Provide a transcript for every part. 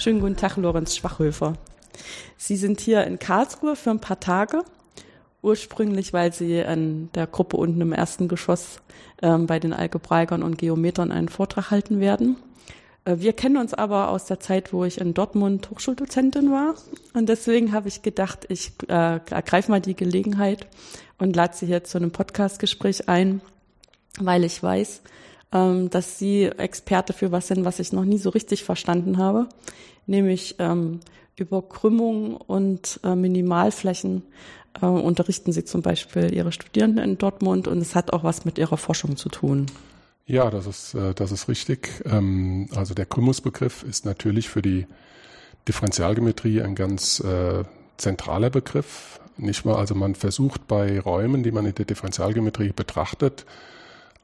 Schönen guten Tag, Lorenz Schwachhöfer. Sie sind hier in Karlsruhe für ein paar Tage. Ursprünglich, weil Sie in der Gruppe unten im ersten Geschoss ähm, bei den Algebraikern und Geometern einen Vortrag halten werden. Äh, wir kennen uns aber aus der Zeit, wo ich in Dortmund Hochschuldozentin war. Und deswegen habe ich gedacht, ich äh, ergreife mal die Gelegenheit und lade Sie hier zu einem Podcastgespräch ein, weil ich weiß, ähm, dass Sie Experte für was sind, was ich noch nie so richtig verstanden habe, nämlich ähm, über Krümmung und äh, Minimalflächen äh, unterrichten Sie zum Beispiel Ihre Studierenden in Dortmund und es hat auch was mit Ihrer Forschung zu tun. Ja, das ist, äh, das ist richtig. Ähm, also der Krümmungsbegriff ist natürlich für die Differentialgeometrie ein ganz äh, zentraler Begriff. Nicht mal, also man versucht bei Räumen, die man in der Differentialgeometrie betrachtet,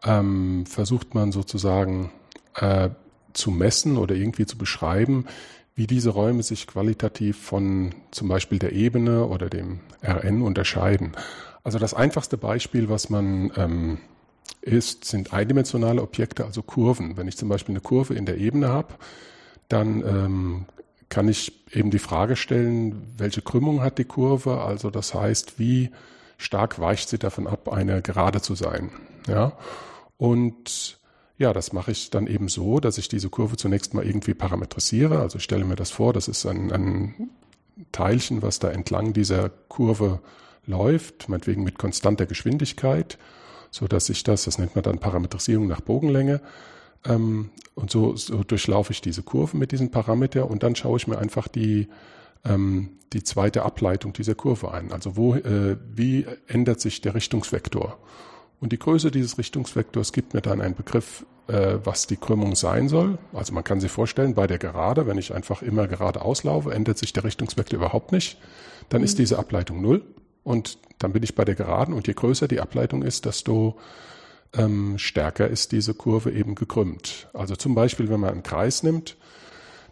ähm, versucht man sozusagen äh, zu messen oder irgendwie zu beschreiben, wie diese Räume sich qualitativ von zum Beispiel der Ebene oder dem RN unterscheiden. Also das einfachste Beispiel, was man ähm, ist, sind eindimensionale Objekte, also Kurven. Wenn ich zum Beispiel eine Kurve in der Ebene habe, dann ähm, kann ich eben die Frage stellen, welche Krümmung hat die Kurve? Also das heißt, wie stark weicht sie davon ab, eine Gerade zu sein? Ja. Und ja, das mache ich dann eben so, dass ich diese Kurve zunächst mal irgendwie parametrisiere. Also ich stelle mir das vor, das ist ein, ein Teilchen, was da entlang dieser Kurve läuft, meinetwegen mit konstanter Geschwindigkeit, so dass ich das, das nennt man dann Parametrisierung nach Bogenlänge, ähm, und so, so durchlaufe ich diese Kurve mit diesem Parameter und dann schaue ich mir einfach die, ähm, die zweite Ableitung dieser Kurve ein. Also wo, äh, wie ändert sich der Richtungsvektor? Und die Größe dieses Richtungsvektors gibt mir dann einen Begriff, äh, was die Krümmung sein soll. Also man kann sich vorstellen, bei der Gerade, wenn ich einfach immer gerade auslaufe, ändert sich der Richtungsvektor überhaupt nicht. Dann mhm. ist diese Ableitung null und dann bin ich bei der Geraden und je größer die Ableitung ist, desto ähm, stärker ist diese Kurve eben gekrümmt. Also zum Beispiel, wenn man einen Kreis nimmt,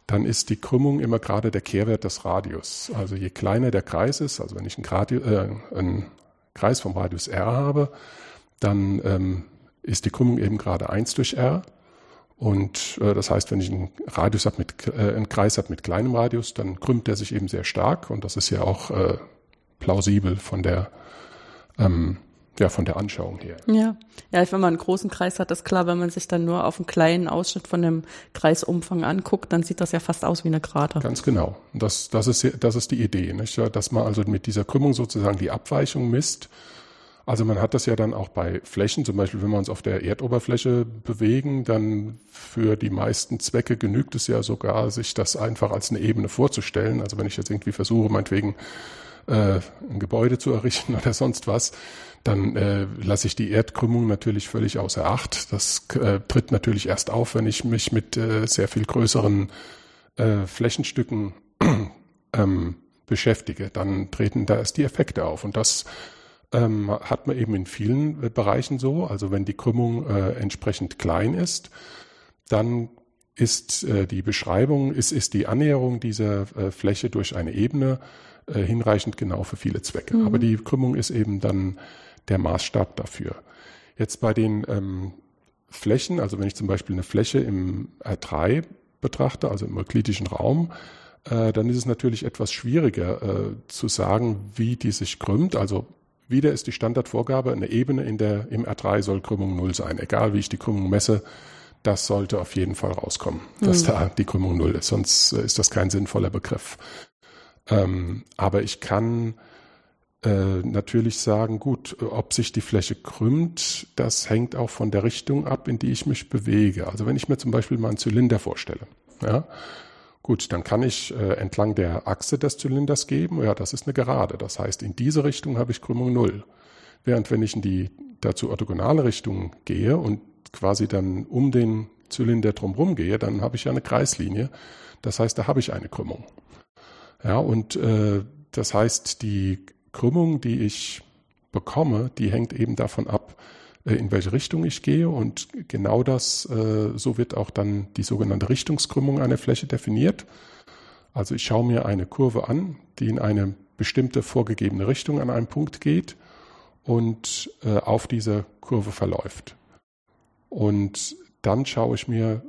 dann ist die Krümmung immer gerade der Kehrwert des Radius. Also je kleiner der Kreis ist, also wenn ich einen, Gradi äh, einen Kreis vom Radius r habe, dann ähm, ist die Krümmung eben gerade 1 durch r. Und äh, das heißt, wenn ich einen Radius habe mit äh, einen Kreis habe mit kleinem Radius, dann krümmt der sich eben sehr stark. Und das ist ja auch äh, plausibel von der ähm, ja, von der Anschauung her. Ja. Ja, wenn man einen großen Kreis hat, ist klar, wenn man sich dann nur auf einen kleinen Ausschnitt von dem Kreisumfang anguckt, dann sieht das ja fast aus wie eine Gerade. Ganz genau. Das, das, ist, das ist die Idee, nicht? dass man also mit dieser Krümmung sozusagen die Abweichung misst also man hat das ja dann auch bei Flächen, zum Beispiel wenn wir uns auf der Erdoberfläche bewegen, dann für die meisten Zwecke genügt es ja sogar, sich das einfach als eine Ebene vorzustellen. Also wenn ich jetzt irgendwie versuche, meinetwegen äh, ein Gebäude zu errichten oder sonst was, dann äh, lasse ich die Erdkrümmung natürlich völlig außer Acht. Das äh, tritt natürlich erst auf, wenn ich mich mit äh, sehr viel größeren äh, Flächenstücken ähm, beschäftige. Dann treten da erst die Effekte auf. Und das ähm, hat man eben in vielen äh, Bereichen so. Also wenn die Krümmung äh, entsprechend klein ist, dann ist äh, die Beschreibung, ist, ist die Annäherung dieser äh, Fläche durch eine Ebene äh, hinreichend genau für viele Zwecke. Mhm. Aber die Krümmung ist eben dann der Maßstab dafür. Jetzt bei den ähm, Flächen, also wenn ich zum Beispiel eine Fläche im R3 betrachte, also im euklidischen Raum, äh, dann ist es natürlich etwas schwieriger äh, zu sagen, wie die sich krümmt. Also wieder ist die Standardvorgabe, eine Ebene in der, im R3 soll Krümmung null sein. Egal wie ich die Krümmung messe, das sollte auf jeden Fall rauskommen, dass mhm. da die Krümmung null ist. Sonst äh, ist das kein sinnvoller Begriff. Ähm, aber ich kann äh, natürlich sagen, gut, ob sich die Fläche krümmt, das hängt auch von der Richtung ab, in die ich mich bewege. Also wenn ich mir zum Beispiel mal einen Zylinder vorstelle, ja, Gut, dann kann ich äh, entlang der Achse des Zylinders geben. Ja, das ist eine Gerade. Das heißt, in diese Richtung habe ich Krümmung null. Während wenn ich in die dazu orthogonale Richtung gehe und quasi dann um den Zylinder drumherum gehe, dann habe ich ja eine Kreislinie. Das heißt, da habe ich eine Krümmung. Ja, und äh, das heißt, die Krümmung, die ich bekomme, die hängt eben davon ab, in welche Richtung ich gehe. Und genau das, äh, so wird auch dann die sogenannte Richtungskrümmung einer Fläche definiert. Also ich schaue mir eine Kurve an, die in eine bestimmte vorgegebene Richtung an einem Punkt geht und äh, auf dieser Kurve verläuft. Und dann schaue ich mir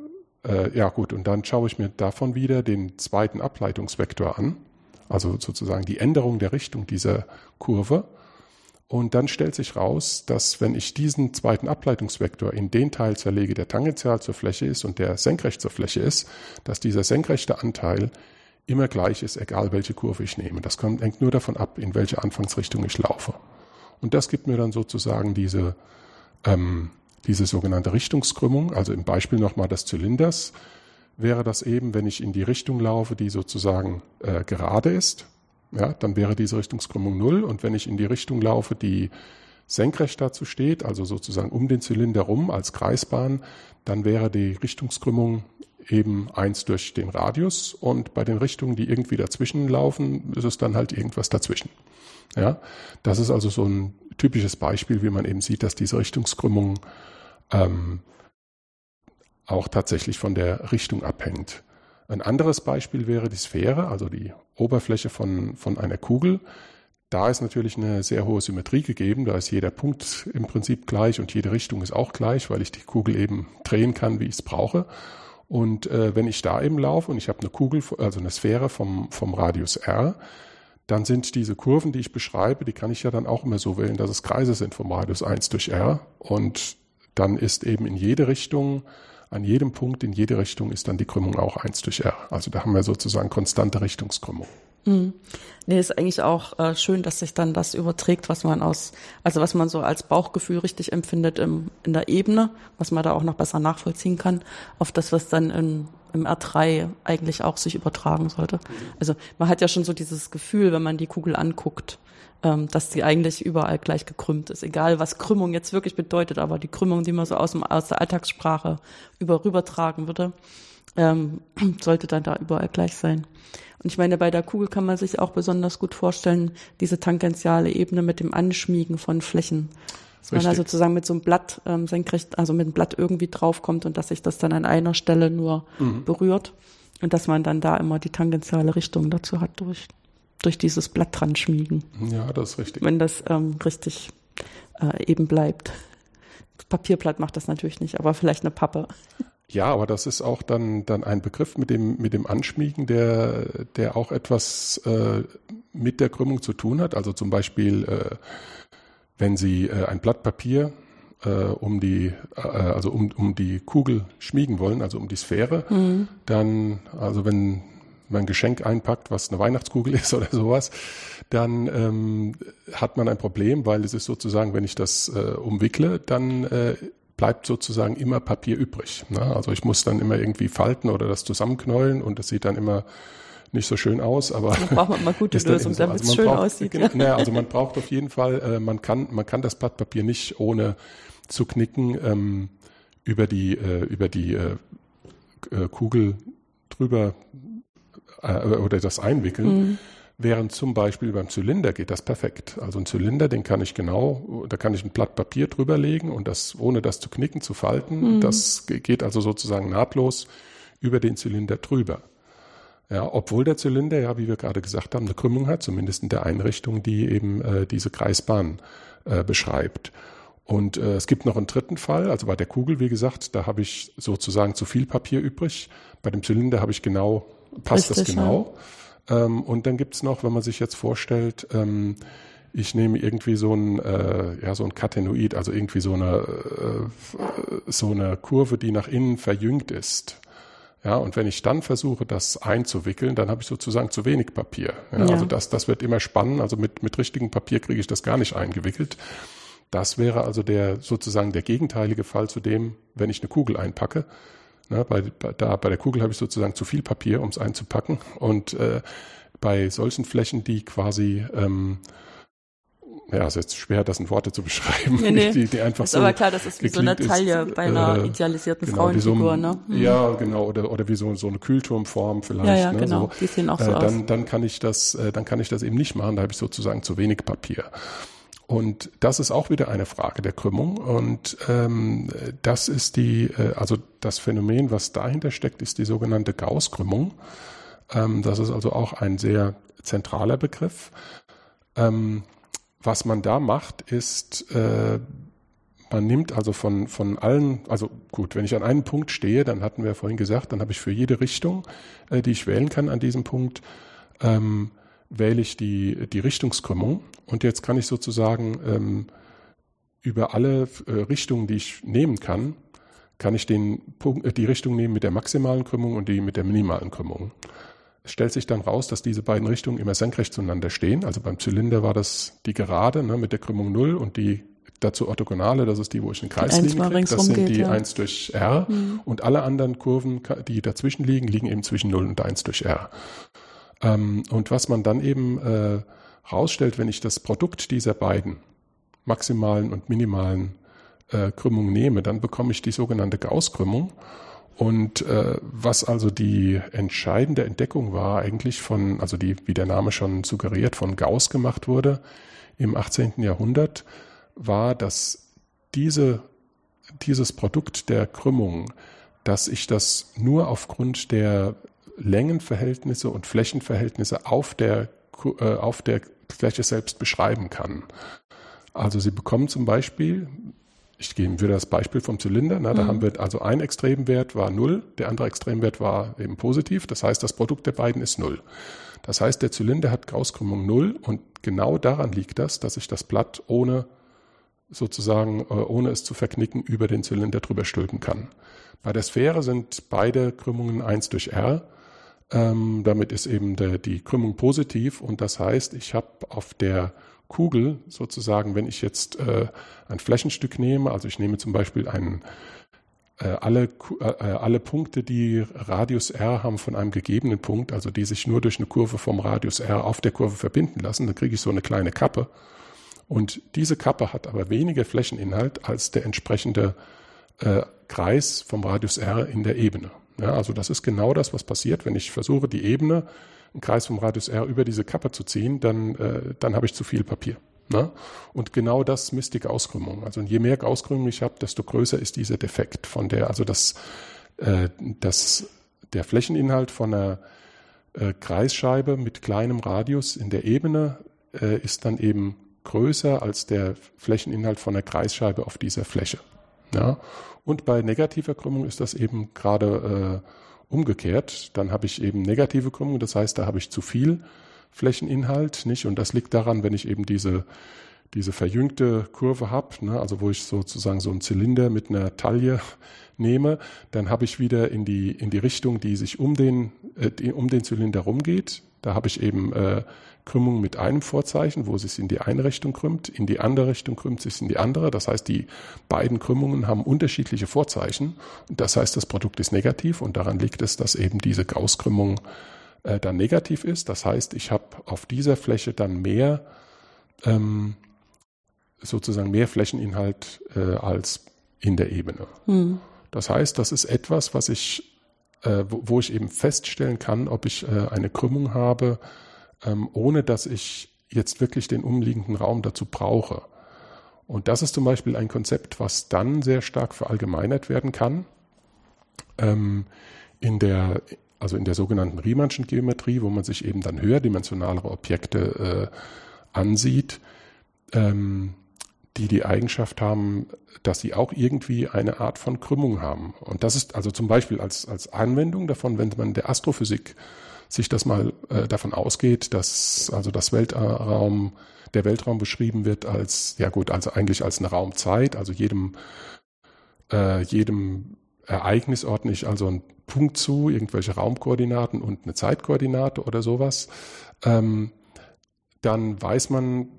äh, ja gut, und dann schaue ich mir davon wieder den zweiten Ableitungsvektor an, also sozusagen die Änderung der Richtung dieser Kurve. Und dann stellt sich raus, dass wenn ich diesen zweiten Ableitungsvektor in den Teil zerlege, der tangential zur Fläche ist und der senkrecht zur Fläche ist, dass dieser senkrechte Anteil immer gleich ist, egal welche Kurve ich nehme. Das kommt, hängt nur davon ab, in welche Anfangsrichtung ich laufe. Und das gibt mir dann sozusagen diese, ähm, diese sogenannte Richtungskrümmung. Also im Beispiel nochmal des Zylinders wäre das eben, wenn ich in die Richtung laufe, die sozusagen äh, gerade ist, ja, dann wäre diese Richtungskrümmung null. Und wenn ich in die Richtung laufe, die senkrecht dazu steht, also sozusagen um den Zylinder rum als Kreisbahn, dann wäre die Richtungskrümmung eben eins durch den Radius und bei den Richtungen, die irgendwie dazwischen laufen, ist es dann halt irgendwas dazwischen. Ja, das ist also so ein typisches Beispiel, wie man eben sieht, dass diese Richtungskrümmung ähm, auch tatsächlich von der Richtung abhängt. Ein anderes Beispiel wäre die Sphäre, also die Oberfläche von, von einer Kugel. Da ist natürlich eine sehr hohe Symmetrie gegeben. Da ist jeder Punkt im Prinzip gleich und jede Richtung ist auch gleich, weil ich die Kugel eben drehen kann, wie ich es brauche. Und äh, wenn ich da eben laufe und ich habe eine Kugel, also eine Sphäre vom, vom Radius r, dann sind diese Kurven, die ich beschreibe, die kann ich ja dann auch immer so wählen, dass es Kreise sind vom Radius 1 durch r. Und dann ist eben in jede Richtung an jedem Punkt in jede Richtung ist dann die Krümmung auch 1 durch r. Also da haben wir sozusagen konstante Richtungskrümmung. Mhm. Nee, ist eigentlich auch äh, schön, dass sich dann das überträgt, was man aus, also was man so als Bauchgefühl richtig empfindet im, in der Ebene, was man da auch noch besser nachvollziehen kann, auf das, was dann in, im R3 eigentlich auch sich übertragen sollte. Also man hat ja schon so dieses Gefühl, wenn man die Kugel anguckt, dass sie eigentlich überall gleich gekrümmt ist. Egal, was Krümmung jetzt wirklich bedeutet, aber die Krümmung, die man so aus, dem, aus der Alltagssprache über rübertragen würde, ähm, sollte dann da überall gleich sein. Und ich meine, bei der Kugel kann man sich auch besonders gut vorstellen, diese tangentiale Ebene mit dem Anschmiegen von Flächen. Dass Richtig. man da sozusagen mit so einem Blatt ähm, senkrecht, also mit einem Blatt irgendwie draufkommt und dass sich das dann an einer Stelle nur mhm. berührt und dass man dann da immer die tangentiale Richtung dazu hat durch durch dieses Blatt dran schmiegen. Ja, das ist richtig. Wenn das ähm, richtig äh, eben bleibt. Das Papierblatt macht das natürlich nicht, aber vielleicht eine Pappe. Ja, aber das ist auch dann, dann ein Begriff mit dem, mit dem Anschmiegen, der, der auch etwas äh, mit der Krümmung zu tun hat. Also zum Beispiel, äh, wenn Sie äh, ein Blatt Papier äh, um die, äh, also um, um die Kugel schmiegen wollen, also um die Sphäre, mhm. dann, also wenn man ein Geschenk einpackt, was eine Weihnachtskugel ist oder sowas, dann ähm, hat man ein Problem, weil es ist sozusagen, wenn ich das äh, umwickle, dann äh, bleibt sozusagen immer Papier übrig. Ne? Also ich muss dann immer irgendwie falten oder das zusammenknäulen und das sieht dann immer nicht so schön aus, aber da braucht man mal gute Lösung, so. damit also es schön braucht, aussieht. Genau, naja, also man braucht auf jeden Fall, äh, man kann man kann das Blatt Papier nicht ohne zu knicken ähm, über die äh, über die äh, äh Kugel drüber äh, oder das einwickeln. Mhm. Während zum Beispiel beim Zylinder geht das perfekt. Also ein Zylinder, den kann ich genau, da kann ich ein Blatt Papier drüber legen und das, ohne das zu knicken, zu falten, mhm. das geht also sozusagen nahtlos über den Zylinder drüber. Ja, obwohl der Zylinder ja, wie wir gerade gesagt haben, eine Krümmung hat, zumindest in der Einrichtung, die eben äh, diese Kreisbahn äh, beschreibt. Und äh, es gibt noch einen dritten Fall, also bei der Kugel, wie gesagt, da habe ich sozusagen zu viel Papier übrig. Bei dem Zylinder habe ich genau passt Richtig, das genau. Ja. Ähm, und dann gibt's noch, wenn man sich jetzt vorstellt, ähm, ich nehme irgendwie so ein, äh, ja, so ein Katenoid, also irgendwie so eine, äh, so eine Kurve, die nach innen verjüngt ist. Ja, und wenn ich dann versuche, das einzuwickeln, dann habe ich sozusagen zu wenig Papier. Ja, ja. Also das, das wird immer spannend. Also mit, mit richtigem Papier kriege ich das gar nicht eingewickelt. Das wäre also der sozusagen der gegenteilige Fall zu dem, wenn ich eine Kugel einpacke. Ne, bei, bei, da, bei der Kugel habe ich sozusagen zu viel Papier, um es einzupacken. Und äh, bei solchen Flächen, die quasi ähm, ja, es ist jetzt schwer, das in Worte zu beschreiben. Nee, nee. Die, die einfach ist so aber klar, das ist wie so eine Taille ist, bei einer äh, idealisierten genau, Frauenfigur, so ne? Mhm. Ja, genau, oder, oder wie so, so eine Kühlturmform vielleicht. Ja, ja, ne? genau, so, die sehen auch so äh, aus. Dann, dann kann ich das, äh, dann kann ich das eben nicht machen, da habe ich sozusagen zu wenig Papier. Und das ist auch wieder eine Frage der Krümmung. Und ähm, das ist die, äh, also das Phänomen, was dahinter steckt, ist die sogenannte Gauss-Krümmung. Ähm, das ist also auch ein sehr zentraler Begriff. Ähm, was man da macht, ist, äh, Man nimmt also von, von allen, also gut, wenn ich an einem Punkt stehe, dann hatten wir vorhin gesagt, dann habe ich für jede Richtung, äh, die ich wählen kann an diesem Punkt, ähm, wähle ich die, die Richtungskrümmung. Und jetzt kann ich sozusagen ähm, über alle äh, Richtungen, die ich nehmen kann, kann ich den Punkt, äh, die Richtung nehmen mit der maximalen Krümmung und die mit der minimalen Krümmung. Es stellt sich dann raus, dass diese beiden Richtungen immer senkrecht zueinander stehen. Also beim Zylinder war das die gerade ne, mit der Krümmung 0 und die dazu orthogonale, das ist die, wo ich einen Kreis liegen kriege. Das sind die ja. 1 durch R. Mhm. Und alle anderen Kurven, die dazwischen liegen, liegen eben zwischen 0 und 1 durch R. Ähm, und was man dann eben äh, rausstellt, wenn ich das Produkt dieser beiden maximalen und minimalen äh, Krümmungen nehme, dann bekomme ich die sogenannte Gauss-Krümmung. Und äh, was also die entscheidende Entdeckung war eigentlich von, also die, wie der Name schon suggeriert, von Gauss gemacht wurde im 18. Jahrhundert, war, dass diese, dieses Produkt der Krümmung, dass ich das nur aufgrund der Längenverhältnisse und Flächenverhältnisse auf der, äh, auf der Fläche selbst beschreiben kann. Also Sie bekommen zum Beispiel ich gebe wieder das Beispiel vom Zylinder. Na, da mhm. haben wir also ein Extremwert war null, der andere Extremwert war eben positiv. Das heißt, das Produkt der beiden ist null. Das heißt, der Zylinder hat Gaußkrümmung null und genau daran liegt das, dass ich das Blatt ohne sozusagen, äh, ohne es zu verknicken, über den Zylinder drüber stülpen kann. Bei der Sphäre sind beide Krümmungen eins durch R. Ähm, damit ist eben der, die Krümmung positiv und das heißt, ich habe auf der Kugel sozusagen, wenn ich jetzt äh, ein Flächenstück nehme, also ich nehme zum Beispiel einen, äh, alle, äh, alle Punkte, die Radius r haben von einem gegebenen Punkt, also die sich nur durch eine Kurve vom Radius r auf der Kurve verbinden lassen, dann kriege ich so eine kleine Kappe. Und diese Kappe hat aber weniger Flächeninhalt als der entsprechende äh, Kreis vom Radius r in der Ebene. Ja, also das ist genau das, was passiert, wenn ich versuche, die Ebene einen Kreis vom Radius r über diese Kappe zu ziehen, dann, äh, dann habe ich zu viel Papier. Ne? Und genau das misst die Gaußkrümmung. Also je mehr Gaußkrümmung ich habe, desto größer ist dieser Defekt von der, also das, äh, das, der Flächeninhalt von einer äh, Kreisscheibe mit kleinem Radius in der Ebene äh, ist dann eben größer als der Flächeninhalt von einer Kreisscheibe auf dieser Fläche. Ja? Und bei negativer Krümmung ist das eben gerade äh, umgekehrt. Dann habe ich eben negative Krümmung, das heißt, da habe ich zu viel Flächeninhalt, nicht? Und das liegt daran, wenn ich eben diese, diese verjüngte Kurve habe, ne? also wo ich sozusagen so einen Zylinder mit einer Taille nehme, dann habe ich wieder in die, in die Richtung, die sich um den, äh, um den Zylinder rumgeht. Da habe ich eben äh, Krümmung mit einem Vorzeichen, wo es sich in die eine Richtung krümmt, in die andere Richtung krümmt es sich in die andere. Das heißt, die beiden Krümmungen haben unterschiedliche Vorzeichen. Das heißt, das Produkt ist negativ und daran liegt es, dass eben diese Gaußkrümmung äh, dann negativ ist. Das heißt, ich habe auf dieser Fläche dann mehr ähm, sozusagen mehr Flächeninhalt äh, als in der Ebene. Hm. Das heißt, das ist etwas, was ich, äh, wo, wo, ich eben feststellen kann, ob ich äh, eine Krümmung habe, ähm, ohne dass ich jetzt wirklich den umliegenden Raum dazu brauche. Und das ist zum Beispiel ein Konzept, was dann sehr stark verallgemeinert werden kann. Ähm, in der, also in der sogenannten Riemannschen Geometrie, wo man sich eben dann höherdimensionalere Objekte äh, ansieht, ähm, die die Eigenschaft haben, dass sie auch irgendwie eine Art von Krümmung haben. Und das ist also zum Beispiel als, als Anwendung davon, wenn man der Astrophysik sich das mal äh, davon ausgeht, dass also das Weltraum, der Weltraum beschrieben wird als, ja gut, also eigentlich als eine Raumzeit, also jedem, äh, jedem Ereignis ordne ich also einen Punkt zu, irgendwelche Raumkoordinaten und eine Zeitkoordinate oder sowas, ähm, dann weiß man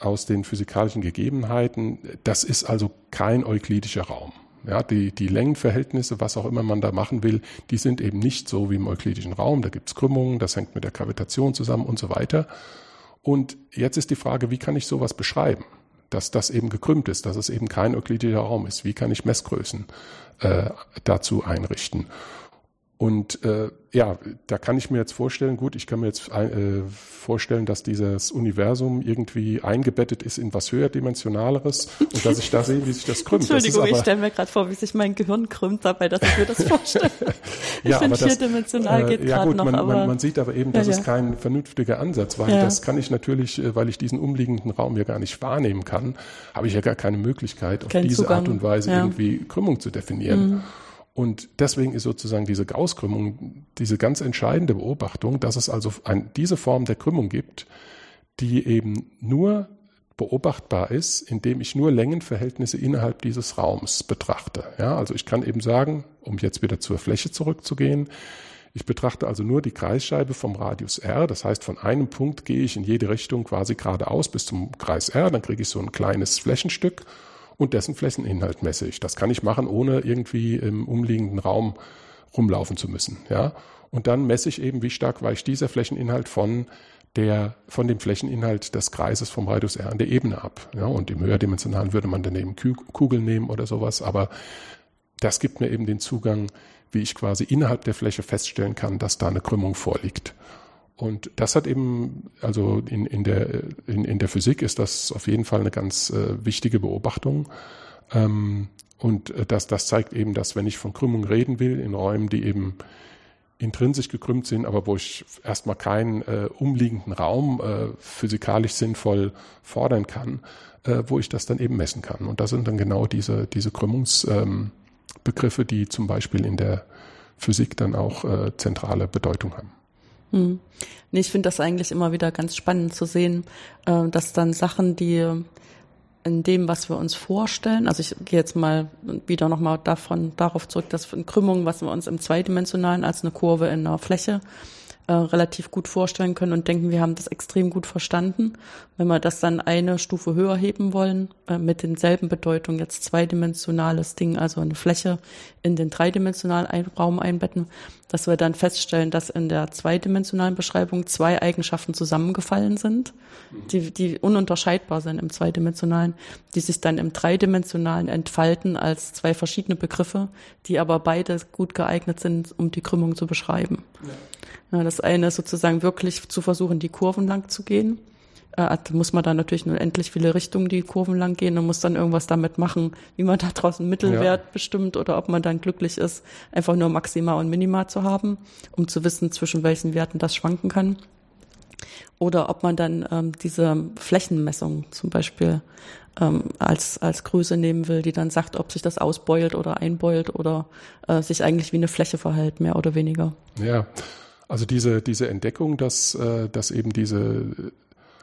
aus den physikalischen Gegebenheiten, das ist also kein euklidischer Raum. Ja, die, die Längenverhältnisse, was auch immer man da machen will, die sind eben nicht so wie im euklidischen Raum. Da gibt's Krümmungen, das hängt mit der Gravitation zusammen und so weiter. Und jetzt ist die Frage, wie kann ich sowas beschreiben? Dass das eben gekrümmt ist, dass es eben kein euklidischer Raum ist. Wie kann ich Messgrößen äh, dazu einrichten? Und äh, ja, da kann ich mir jetzt vorstellen, gut, ich kann mir jetzt äh, vorstellen, dass dieses Universum irgendwie eingebettet ist in was höherdimensionaleres und dass ich da sehe, wie sich das krümmt. Entschuldigung, das ich stelle mir gerade vor, wie sich mein Gehirn krümmt dabei, dass ich mir das vorstelle. ich ja, finde, das, vierdimensional äh, geht ja, gerade gut, noch, man, aber man, man sieht aber eben, das Ja, ist ja. kein vernünftiger Ansatz, weil Ja. das kann ich natürlich, äh, weil ich diesen umliegenden Raum ja gar nicht wahrnehmen kann, habe ich ja gar keine Möglichkeit, auf Kein diese Zugang. Art und Weise. Mhm. irgendwie Krümmung zu definieren. Und deswegen ist sozusagen diese Gaußkrümmung diese ganz entscheidende Beobachtung, dass es also ein, diese Form der Krümmung gibt, die eben nur beobachtbar ist, indem ich nur Längenverhältnisse innerhalb dieses Raums betrachte. Ja, also ich kann eben sagen, um jetzt wieder zur Fläche zurückzugehen, ich betrachte also nur die Kreisscheibe vom Radius r. Das heißt, von einem Punkt gehe ich in jede Richtung quasi geradeaus bis zum Kreis r. Dann kriege ich so ein kleines Flächenstück und dessen Flächeninhalt messe ich. Das kann ich machen, ohne irgendwie im umliegenden Raum rumlaufen zu müssen. Ja? Und dann messe ich eben, wie stark weicht dieser Flächeninhalt von der, von dem Flächeninhalt des Kreises vom Radius r an der Ebene ab. Ja? Und im höherdimensionalen würde man daneben Kugeln nehmen oder sowas. Aber das gibt mir eben den Zugang, wie ich quasi innerhalb der Fläche feststellen kann, dass da eine Krümmung vorliegt. Und das hat eben, also in, in, der, in, in der Physik ist das auf jeden Fall eine ganz äh, wichtige Beobachtung. Ähm, und äh, das, das zeigt eben, dass wenn ich von Krümmung reden will, in Räumen, die eben intrinsisch gekrümmt sind, aber wo ich erstmal keinen äh, umliegenden Raum äh, physikalisch sinnvoll fordern kann, äh, wo ich das dann eben messen kann. Und das sind dann genau diese, diese Krümmungsbegriffe, ähm, die zum Beispiel in der Physik dann auch äh, zentrale Bedeutung haben. Hm. Nee, ich finde das eigentlich immer wieder ganz spannend zu sehen, äh, dass dann Sachen, die in dem, was wir uns vorstellen, also ich gehe jetzt mal wieder nochmal davon, darauf zurück, dass in Krümmung, was wir uns im Zweidimensionalen als eine Kurve in einer Fläche äh, relativ gut vorstellen können und denken, wir haben das extrem gut verstanden. Wenn wir das dann eine Stufe höher heben wollen, äh, mit denselben Bedeutungen, jetzt zweidimensionales Ding, also eine Fläche in den dreidimensionalen Raum einbetten, dass wir dann feststellen, dass in der zweidimensionalen Beschreibung zwei Eigenschaften zusammengefallen sind, die, die ununterscheidbar sind im zweidimensionalen, die sich dann im dreidimensionalen entfalten als zwei verschiedene Begriffe, die aber beide gut geeignet sind, um die Krümmung zu beschreiben. Ja, das eine ist sozusagen wirklich zu versuchen, die Kurven lang zu gehen. Äh, da muss man dann natürlich nur endlich viele Richtungen die Kurven lang gehen und muss dann irgendwas damit machen, wie man da draußen Mittelwert Ja. bestimmt oder ob man dann glücklich ist, einfach nur Maxima und Minima zu haben, um zu wissen, zwischen welchen Werten das schwanken kann. Oder ob man dann ähm, diese Flächenmessung zum Beispiel ähm, als, als Größe nehmen will, die dann sagt, ob sich das ausbeult oder einbeult oder äh, sich eigentlich wie eine Fläche verhält, mehr oder weniger. Ja, also diese, diese Entdeckung, dass, äh, dass eben diese,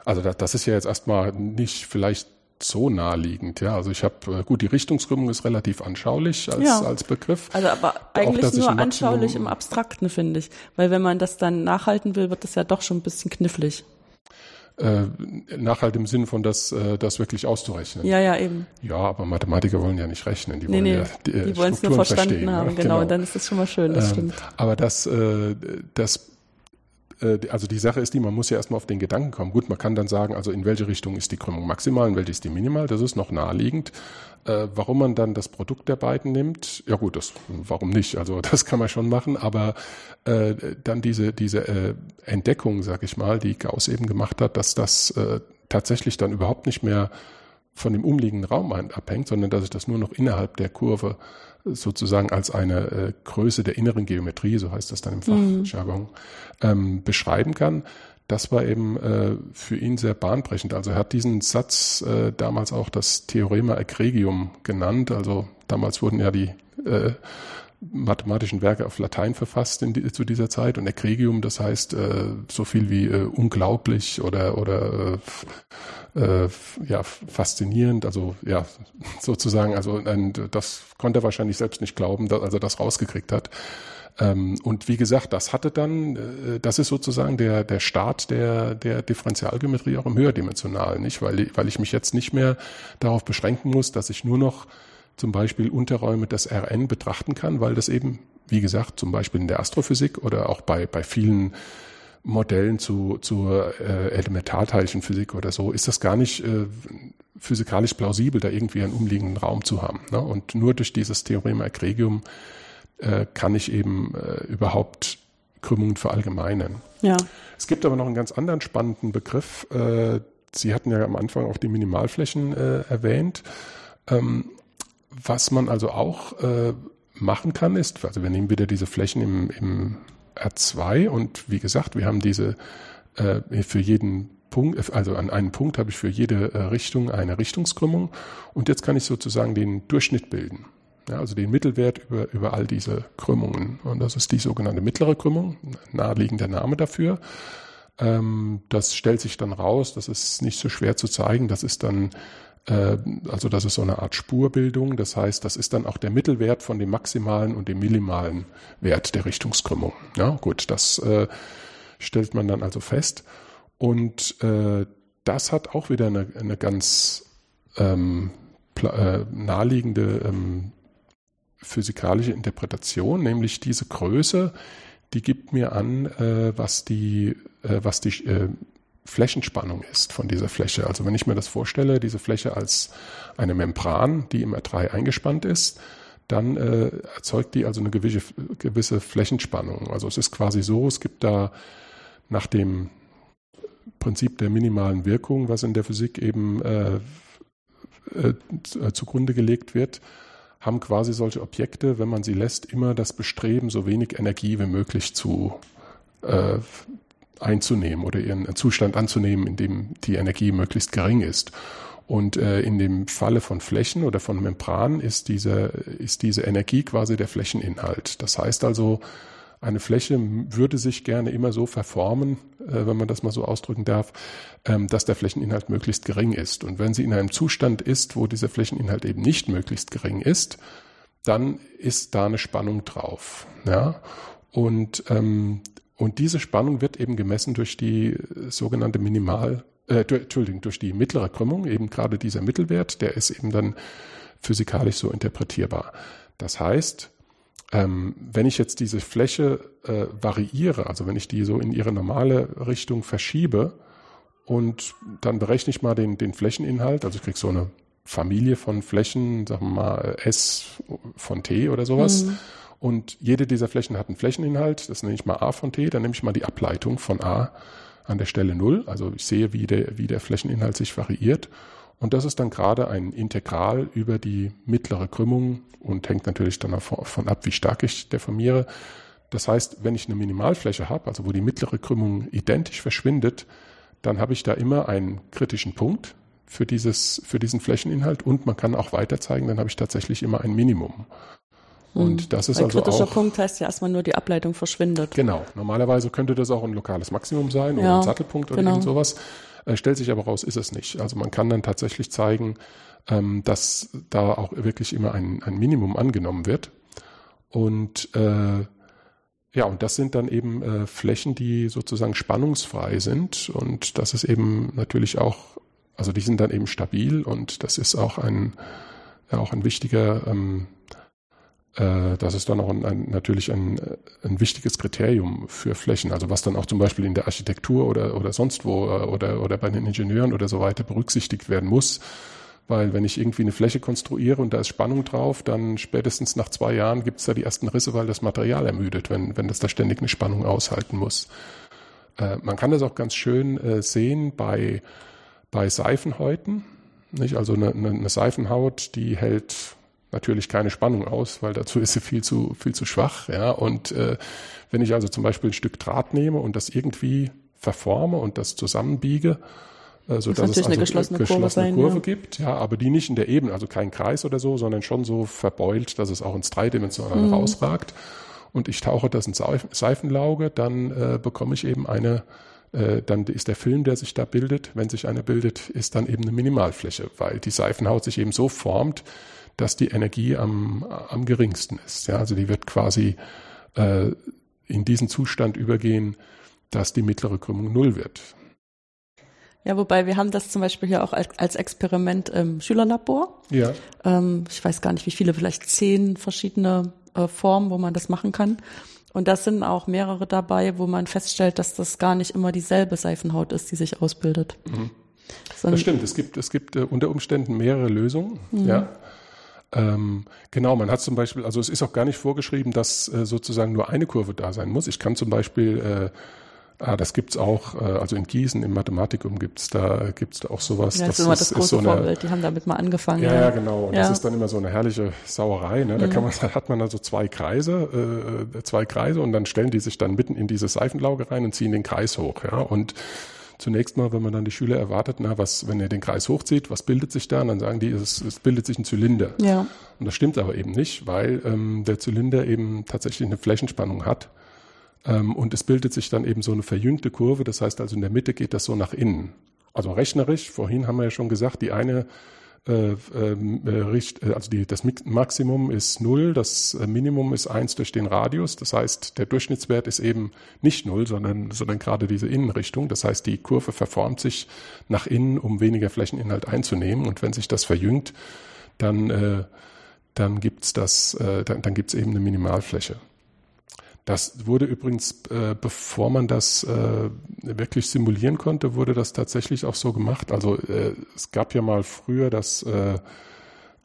also das, das ist ja jetzt erstmal nicht vielleicht so naheliegend, ja. Also ich habe, äh, gut, die Richtungskrümmung ist relativ anschaulich als, Ja. als Begriff. Also aber eigentlich ich nur anschaulich im Abstrakten, finde ich. Weil wenn man das dann nachhalten will, wird das ja doch schon ein bisschen knifflig. Äh, nachhalt im Sinne von das, äh, das wirklich auszurechnen. Ja, ja, eben. Ja, aber Mathematiker wollen ja nicht rechnen, die Nee, wollen nee, ja die, äh, die wollen es nur verstanden verstehen, haben, genau. Und dann ist das schon mal schön, das Ähm, stimmt. Aber das, äh, das, also die Sache ist die, man muss ja erstmal auf den Gedanken kommen. Gut, man kann dann sagen, also in welche Richtung ist die Krümmung maximal, in welche ist die minimal, das ist noch naheliegend. Äh, warum man dann das Produkt der beiden nimmt, ja gut, das, warum nicht? Also das kann man schon machen, aber äh, dann diese, diese äh, Entdeckung, sag ich mal, die Gauss eben gemacht hat, dass das äh, tatsächlich dann überhaupt nicht mehr von dem umliegenden Raum abhängt, sondern dass ich das nur noch innerhalb der Kurve sozusagen als eine äh, Größe der inneren Geometrie, so heißt das dann im Fachjargon, ähm, beschreiben kann. Das war eben äh, für ihn sehr bahnbrechend. Also er hat diesen Satz äh, damals auch das Theorema Egregium genannt. Also damals wurden ja die äh, mathematischen Werke auf Latein verfasst in die, zu dieser Zeit und Egregium, das heißt äh, so viel wie äh, unglaublich oder oder äh, äh, ja faszinierend, also ja sozusagen, also das konnte er wahrscheinlich selbst nicht glauben, dass, als er das rausgekriegt hat. Ähm, und wie gesagt, das hatte dann, äh, das ist sozusagen der der Start der der Differentialgeometrie auch im höherdimensionalen, nicht, weil weil ich mich jetzt nicht mehr darauf beschränken muss, dass ich nur noch zum Beispiel Unterräume des RN betrachten kann, weil das eben, wie gesagt, zum Beispiel in der Astrophysik oder auch bei, bei vielen Modellen zu, zur äh, Elementarteilchenphysik oder so, ist das gar nicht äh, physikalisch plausibel, da irgendwie einen umliegenden Raum zu haben. Ne? Und nur durch dieses Theorem Egregium äh, kann ich eben äh, überhaupt Krümmungen verallgemeinern. Ja. Es gibt aber noch einen ganz anderen spannenden Begriff. Äh, Sie hatten ja am Anfang auch die Minimalflächen äh, erwähnt. Ähm, was man also auch äh, machen kann, ist, also wir nehmen wieder diese Flächen im, im R2 und wie gesagt, wir haben diese äh, für jeden Punkt, also an einem Punkt habe ich für jede äh, Richtung eine Richtungskrümmung und jetzt kann ich sozusagen den Durchschnitt bilden. Ja, also den Mittelwert über, über all diese Krümmungen. Und das ist die sogenannte mittlere Krümmung, naheliegender Name dafür. Ähm, das stellt sich dann raus, das ist nicht so schwer zu zeigen, das ist dann äh, also das ist so eine Art Spurbildung. Das heißt, das ist dann auch der Mittelwert von dem maximalen und dem minimalen Wert der Richtungskrümmung. Ja, gut, das äh, stellt man dann also fest. Und äh, das hat auch wieder eine, eine ganz ähm, äh, naheliegende ähm, physikalische Interpretation, nämlich diese Größe, die gibt mir an, äh, was die, äh, was die äh, Flächenspannung ist von dieser Fläche. Also wenn ich mir das vorstelle, diese Fläche als eine Membran, die im R3 eingespannt ist, dann äh, erzeugt die also eine gewisse, gewisse Flächenspannung. Also es ist quasi so, es gibt da nach dem Prinzip der minimalen Wirkung, was in der Physik eben äh, äh, zugrunde gelegt wird, haben quasi solche Objekte, wenn man sie lässt, immer das Bestreben, so wenig Energie wie möglich zu äh, einzunehmen oder ihren Zustand anzunehmen, in dem die Energie möglichst gering ist. Und äh, in dem Falle von Flächen oder von Membranen ist diese, ist diese Energie quasi der Flächeninhalt. Das heißt also, eine Fläche würde sich gerne immer so verformen, äh, wenn man das mal so ausdrücken darf, ähm, dass der Flächeninhalt möglichst gering ist. Und wenn sie in einem Zustand ist, wo dieser Flächeninhalt eben nicht möglichst gering ist, dann ist da eine Spannung drauf. Ja? Und ähm, und diese Spannung wird eben gemessen durch die äh, sogenannte Minimal, äh, Entschuldigung, durch die mittlere Krümmung, eben gerade dieser Mittelwert, der ist eben dann physikalisch so interpretierbar. Das heißt, ähm, wenn ich jetzt diese Fläche äh, variiere, also wenn ich die so in ihre normale Richtung verschiebe und dann berechne ich mal den, den Flächeninhalt, also ich kriege so eine Familie von Flächen, sagen wir mal S von T oder sowas. Mhm und jede dieser Flächen hat einen Flächeninhalt, das nenne ich mal a von t, dann nehme ich mal die Ableitung von a an der Stelle 0. Also ich sehe, wie der, wie der Flächeninhalt sich variiert. Und das ist dann gerade ein Integral über die mittlere Krümmung und hängt natürlich dann davon ab, wie stark ich deformiere. Das heißt, wenn ich eine Minimalfläche habe, also wo die mittlere Krümmung identisch verschwindet, dann habe ich da immer einen kritischen Punkt für, dieses, für diesen Flächeninhalt und man kann auch weiter zeigen, dann habe ich tatsächlich immer ein Minimum. Und hm. das ist Weil also kritischer auch, Punkt heißt ja erstmal nur, die Ableitung verschwindet. Genau. Normalerweise könnte das auch ein lokales Maximum sein oder ja, ein Sattelpunkt oder genau. irgend sowas. Äh, stellt sich aber raus, ist es nicht. Also man kann dann tatsächlich zeigen, ähm, dass da auch wirklich immer ein, ein Minimum angenommen wird. Und äh, ja, und das sind dann eben äh, Flächen, die sozusagen spannungsfrei sind. Und das ist eben natürlich auch, also die sind dann eben stabil und das ist auch ein, ja, auch ein wichtiger ähm, äh, das ist dann auch ein, ein, natürlich ein, ein wichtiges Kriterium für Flächen, also was dann auch zum Beispiel in der Architektur oder, oder sonst wo äh, oder, oder bei den Ingenieuren oder so weiter berücksichtigt werden muss. Weil wenn ich irgendwie eine Fläche konstruiere und da ist Spannung drauf, dann spätestens nach zwei Jahren gibt es da die ersten Risse, weil das Material ermüdet, wenn, wenn das da ständig eine Spannung aushalten muss. Äh, man kann das auch ganz schön äh, sehen bei, bei Seifenhäuten. Nicht? Also eine, eine Seifenhaut, die hält natürlich keine Spannung aus, weil dazu ist sie viel zu, viel zu schwach. Ja? Und äh, wenn ich also zum Beispiel ein Stück Draht nehme und das irgendwie verforme und das zusammenbiege, äh, so dass es also eine geschlossene, geschlossene Kurve, sein, Kurve ja. gibt, ja, aber die nicht in der Ebene, also kein Kreis oder so, sondern schon so verbeult, dass es auch ins Dreidimensionale mhm. rausragt. Und ich tauche das in Seifenlauge, dann äh, bekomme ich eben eine äh, dann ist der Film, der sich da bildet, wenn sich einer bildet, ist dann eben eine Minimalfläche, weil die Seifenhaut sich eben so formt, dass die Energie am, am geringsten ist. Ja, also die wird quasi äh, in diesen Zustand übergehen, dass die mittlere Krümmung null wird. Ja, wobei wir haben das zum Beispiel hier auch als, Experiment im Schülerlabor. Ja. Ähm, ich weiß gar nicht, wie viele, vielleicht zehn verschiedene äh, Formen, wo man das machen kann. Und das sind auch mehrere dabei, wo man feststellt, dass das gar nicht immer dieselbe Seifenhaut ist, die sich ausbildet. Mhm. Das stimmt. Es gibt, es gibt äh, unter Umständen mehrere Lösungen. Mhm. Ja. Ähm, genau, man hat zum Beispiel, also es ist auch gar nicht vorgeschrieben, dass äh, sozusagen nur eine Kurve da sein muss. Ich kann zum Beispiel äh, Ah, das gibt's auch, äh, also in Gießen im Mathematikum gibt's da gibt's da auch sowas. Ja, das, das ist immer das große so eine, Vorbild, die haben damit mal angefangen. Ja, ja genau. Und ja. das ist dann immer so eine herrliche Sauerei. Ne? Da mhm. kann man, da hat man also zwei Kreise, äh, zwei Kreise und dann stellen die sich dann mitten in diese Seifenlauge rein und ziehen den Kreis hoch. Ja? Und zunächst mal, wenn man dann die Schüler erwartet, na, was, wenn er den Kreis hochzieht, was bildet sich da? Und dann sagen die, es, es bildet sich ein Zylinder. Ja. Und das stimmt aber eben nicht, weil ähm, der Zylinder eben tatsächlich eine Flächenspannung hat. Ähm, und es bildet sich dann eben so eine verjüngte Kurve. Das heißt also in der Mitte geht das so nach innen. Also rechnerisch, vorhin haben wir ja schon gesagt, die eine äh, ähm, äh, äh, also die, das Maximum ist null, das äh, Minimum ist eins durch den Radius. Das heißt, der Durchschnittswert ist eben nicht null, sondern, sondern gerade diese Innenrichtung. Das heißt, die Kurve verformt sich nach innen, um weniger Flächeninhalt einzunehmen. Und wenn sich das verjüngt, dann, äh, dann gibt's das, äh, dann, dann gibt's eben eine Minimalfläche. Das wurde übrigens, äh, bevor man das äh, wirklich simulieren konnte, wurde das tatsächlich auch so gemacht. Also äh, es gab ja mal früher das, äh,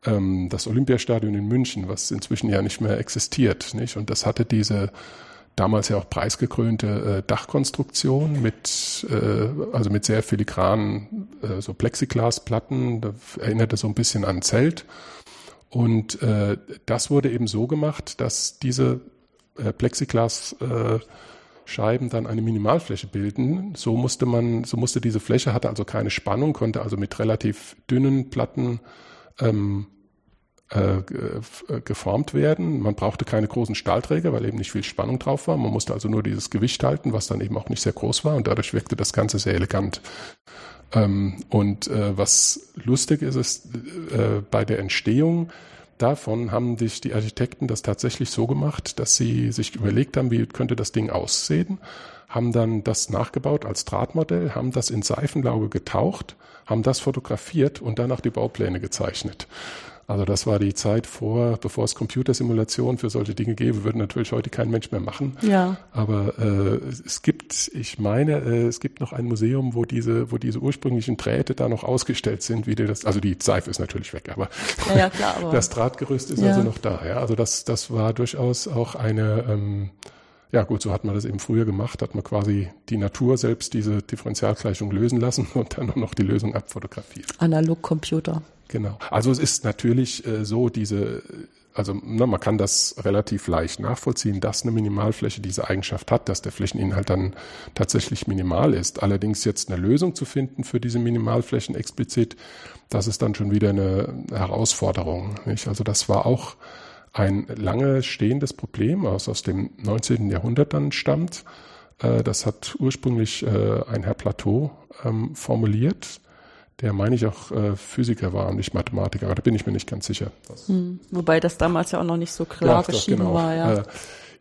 ähm, das Olympiastadion in München, was inzwischen ja nicht mehr existiert. Nicht? Und das hatte diese damals ja auch preisgekrönte äh, Dachkonstruktion mit, äh, also mit sehr filigranen äh, so Plexiglasplatten. Das erinnerte so ein bisschen an Zelt. Und äh, das wurde eben so gemacht, dass diese äh, Plexiglasscheiben dann eine Minimalfläche bilden. So musste man, so musste diese Fläche hatte also keine Spannung, konnte also mit relativ dünnen Platten ähm, äh, äh, geformt werden. Man brauchte keine großen Stahlträger, weil eben nicht viel Spannung drauf war. Man musste also nur dieses Gewicht halten, was dann eben auch nicht sehr groß war und dadurch wirkte das Ganze sehr elegant. Ähm, und äh, was lustig ist, ist äh, bei der Entstehung davon haben sich die Architekten das tatsächlich so gemacht, dass sie sich überlegt haben, wie könnte das Ding aussehen, haben dann das nachgebaut als Drahtmodell, haben das in Seifenlauge getaucht, haben das fotografiert und danach die Baupläne gezeichnet. Also das war die Zeit vor, bevor es Computersimulationen für solche Dinge gäbe, würde natürlich heute kein Mensch mehr machen. Ja. Aber äh, es gibt, ich meine, äh, es gibt noch ein Museum, wo diese, wo diese ursprünglichen Drähte da noch ausgestellt sind, wie das, also die Seife ist natürlich weg, aber, ja, ja, klar, aber das Drahtgerüst ist ja. also noch da. Ja, also das, das war durchaus auch eine ähm, ja gut, so hat man das eben früher gemacht, hat man quasi die Natur selbst diese Differentialgleichung lösen lassen und dann noch die Lösung abfotografiert. Analogcomputer. Genau. Also es ist natürlich äh, so, diese, also na, man kann das relativ leicht nachvollziehen, dass eine Minimalfläche diese Eigenschaft hat, dass der Flächeninhalt dann tatsächlich minimal ist. Allerdings jetzt eine Lösung zu finden für diese Minimalflächen explizit, das ist dann schon wieder eine Herausforderung. Nicht? Also das war auch ein lange stehendes Problem, was aus dem 19. Jahrhundert dann stammt. Äh, das hat ursprünglich äh, ein Herr Plateau ähm, formuliert der meine ich auch äh, Physiker war und nicht Mathematiker, aber da bin ich mir nicht ganz sicher. Hm, wobei das damals ja auch noch nicht so klar ja, geschrieben genau. war, ja. Äh,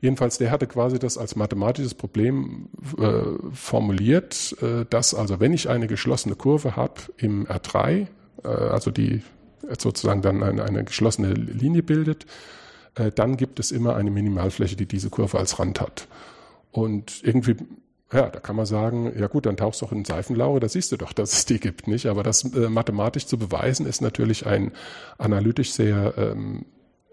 jedenfalls, der hatte quasi das als mathematisches Problem äh, formuliert, äh, dass also wenn ich eine geschlossene Kurve habe im R3, äh, also die sozusagen dann eine, eine geschlossene Linie bildet, äh, dann gibt es immer eine Minimalfläche, die diese Kurve als Rand hat. Und irgendwie ja, da kann man sagen, ja gut, dann tauchst du doch in Seifenlaure, da siehst du doch, dass es die gibt, nicht? Aber das äh, mathematisch zu beweisen, ist natürlich ein analytisch sehr ähm,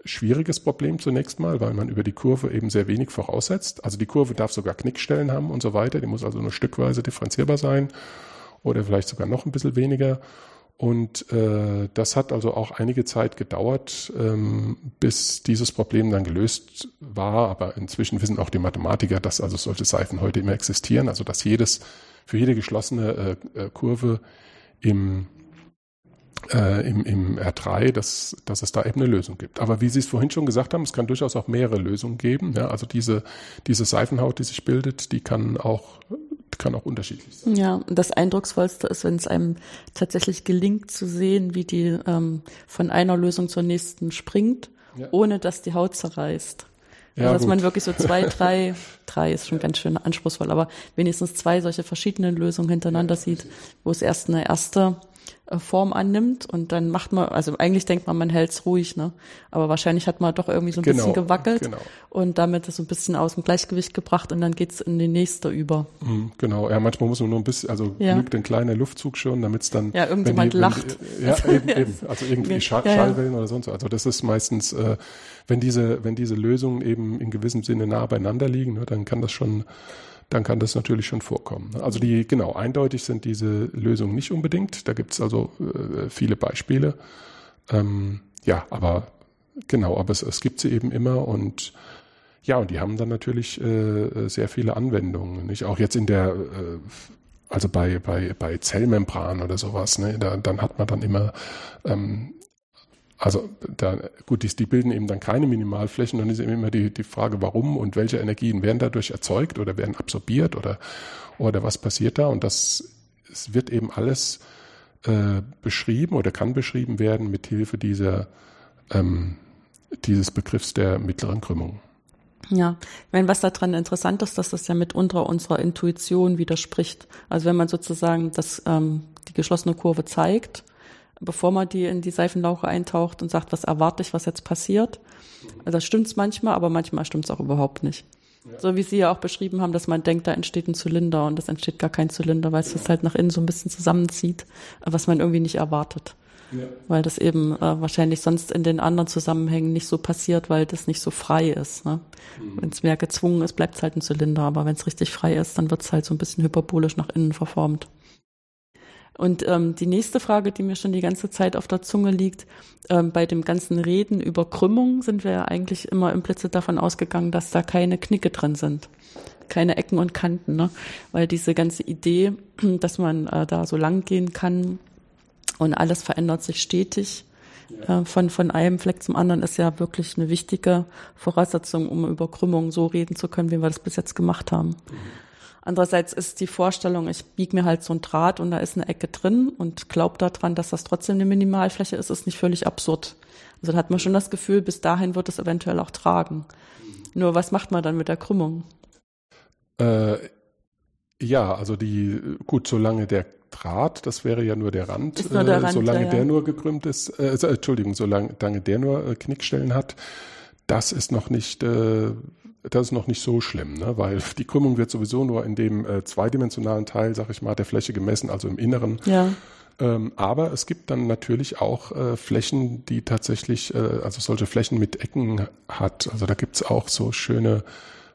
schwieriges Problem zunächst mal, weil man über die Kurve eben sehr wenig voraussetzt. Also die Kurve darf sogar Knickstellen haben und so weiter, die muss also nur stückweise differenzierbar sein oder vielleicht sogar noch ein bisschen weniger. Und äh, das hat also auch einige Zeit gedauert, ähm, bis dieses Problem dann gelöst war. Aber inzwischen wissen auch die Mathematiker, dass also solche Seifen heute immer existieren. Also dass jedes für jede geschlossene äh, äh Kurve im äh, im, im R3, dass, dass es da eben eine Lösung gibt. Aber wie Sie es vorhin schon gesagt haben, es kann durchaus auch mehrere Lösungen geben. Ja, also diese, diese Seifenhaut, die sich bildet, die kann auch kann auch unterschiedlich sein. Ja, und das Eindrucksvollste ist, wenn es einem tatsächlich gelingt zu sehen, wie die ähm, von einer Lösung zur nächsten springt, ja. ohne dass die Haut zerreißt. Ja, also, dass gut. man wirklich so zwei, drei, drei ist schon ganz schön anspruchsvoll, aber wenigstens zwei solche verschiedene Lösungen hintereinander sieht, wo es erst eine erste Form annimmt und dann macht man, also eigentlich denkt man, man hält's ruhig, ne? Aber wahrscheinlich hat man doch irgendwie so ein Genau, bisschen gewackelt genau. und damit das so ein bisschen aus dem Gleichgewicht gebracht und dann geht's in die nächste über. Mhm, Genau, ja, manchmal muss man nur ein bisschen, also Ja. genügt ein kleiner Luftzug schon, damit es dann. Ja, irgendjemand wenn lacht. Die, ja, eben, eben. Also irgendwie Schall, Ja, ja. Schallwellen oder sonst. Also das ist meistens, äh, wenn diese, wenn diese Lösungen eben in gewissem Sinne nah beieinander liegen, ne, dann kann das schon, dann kann das natürlich schon vorkommen. Also die, genau, eindeutig sind diese Lösungen nicht unbedingt. Da gibt es also äh, viele Beispiele. Ähm, ja, aber genau, aber es, es gibt sie eben immer und ja, und die haben dann natürlich äh, sehr viele Anwendungen. Nicht auch jetzt in der, äh, also bei, bei, bei Zellmembran oder sowas, ne, da, dann hat man dann immer, ähm, also da, gut, die, die bilden eben dann keine Minimalflächen, dann ist eben immer die, die Frage, warum und welche Energien werden dadurch erzeugt oder werden absorbiert oder, oder was passiert da? Und das es wird eben alles äh, beschrieben oder kann beschrieben werden mit Hilfe dieser, ähm, dieses Begriffs der mittleren Krümmung. Ja, ich meine, was daran interessant ist, dass das ja mitunter unserer Intuition widerspricht. Also wenn man sozusagen das, ähm, die geschlossene Kurve zeigt, bevor man die in die Seifenlauche eintaucht und sagt, was erwarte ich, was jetzt passiert. Also stimmt es manchmal, aber manchmal stimmt es auch überhaupt nicht. So wie Sie ja auch beschrieben haben, dass man denkt, da entsteht ein Zylinder und es entsteht gar kein Zylinder, weil es das halt nach innen so ein bisschen zusammenzieht, was man irgendwie nicht erwartet. Weil das eben äh, wahrscheinlich sonst in den anderen Zusammenhängen nicht so passiert, weil das nicht so frei ist. Ne? Wenn es mehr gezwungen ist, bleibt es halt ein Zylinder, aber wenn es richtig frei ist, dann wird es halt so ein bisschen hyperbolisch nach innen verformt. Und ähm, die nächste Frage, die mir schon die ganze Zeit auf der Zunge liegt, ähm, bei dem ganzen Reden über Krümmung sind wir ja eigentlich immer implizit davon ausgegangen, dass da keine Knicke drin sind. Keine Ecken und Kanten, ne? Weil diese ganze Idee, dass man äh, da so lang gehen kann und alles verändert sich stetig, äh, von, von einem Fleck zum anderen, ist ja wirklich eine wichtige Voraussetzung, um über Krümmung so reden zu können, wie wir das bis jetzt gemacht haben. Andererseits ist die Vorstellung, ich bieg mir halt so ein Draht und da ist eine Ecke drin und glaub daran, dass das trotzdem eine Minimalfläche ist, ist nicht völlig absurd. Also da hat man schon das Gefühl, bis dahin wird es eventuell auch tragen. Nur was macht man dann mit der Krümmung? Äh, ja, also die, gut, solange der Draht, das wäre ja nur der Rand, Ist nur der äh, Rand, solange ja, ja. der nur gekrümmt ist, äh, Entschuldigung, solange solange der nur äh, Knickstellen hat, das ist noch nicht, äh, das ist noch nicht so schlimm, ne? weil die Krümmung wird sowieso nur in dem äh, zweidimensionalen Teil, sag ich mal, der Fläche gemessen, also im Inneren. Ja, Ähm, aber es gibt dann natürlich auch äh, Flächen, die tatsächlich, äh, also solche Flächen mit Ecken hat. Also da gibt's auch so schöne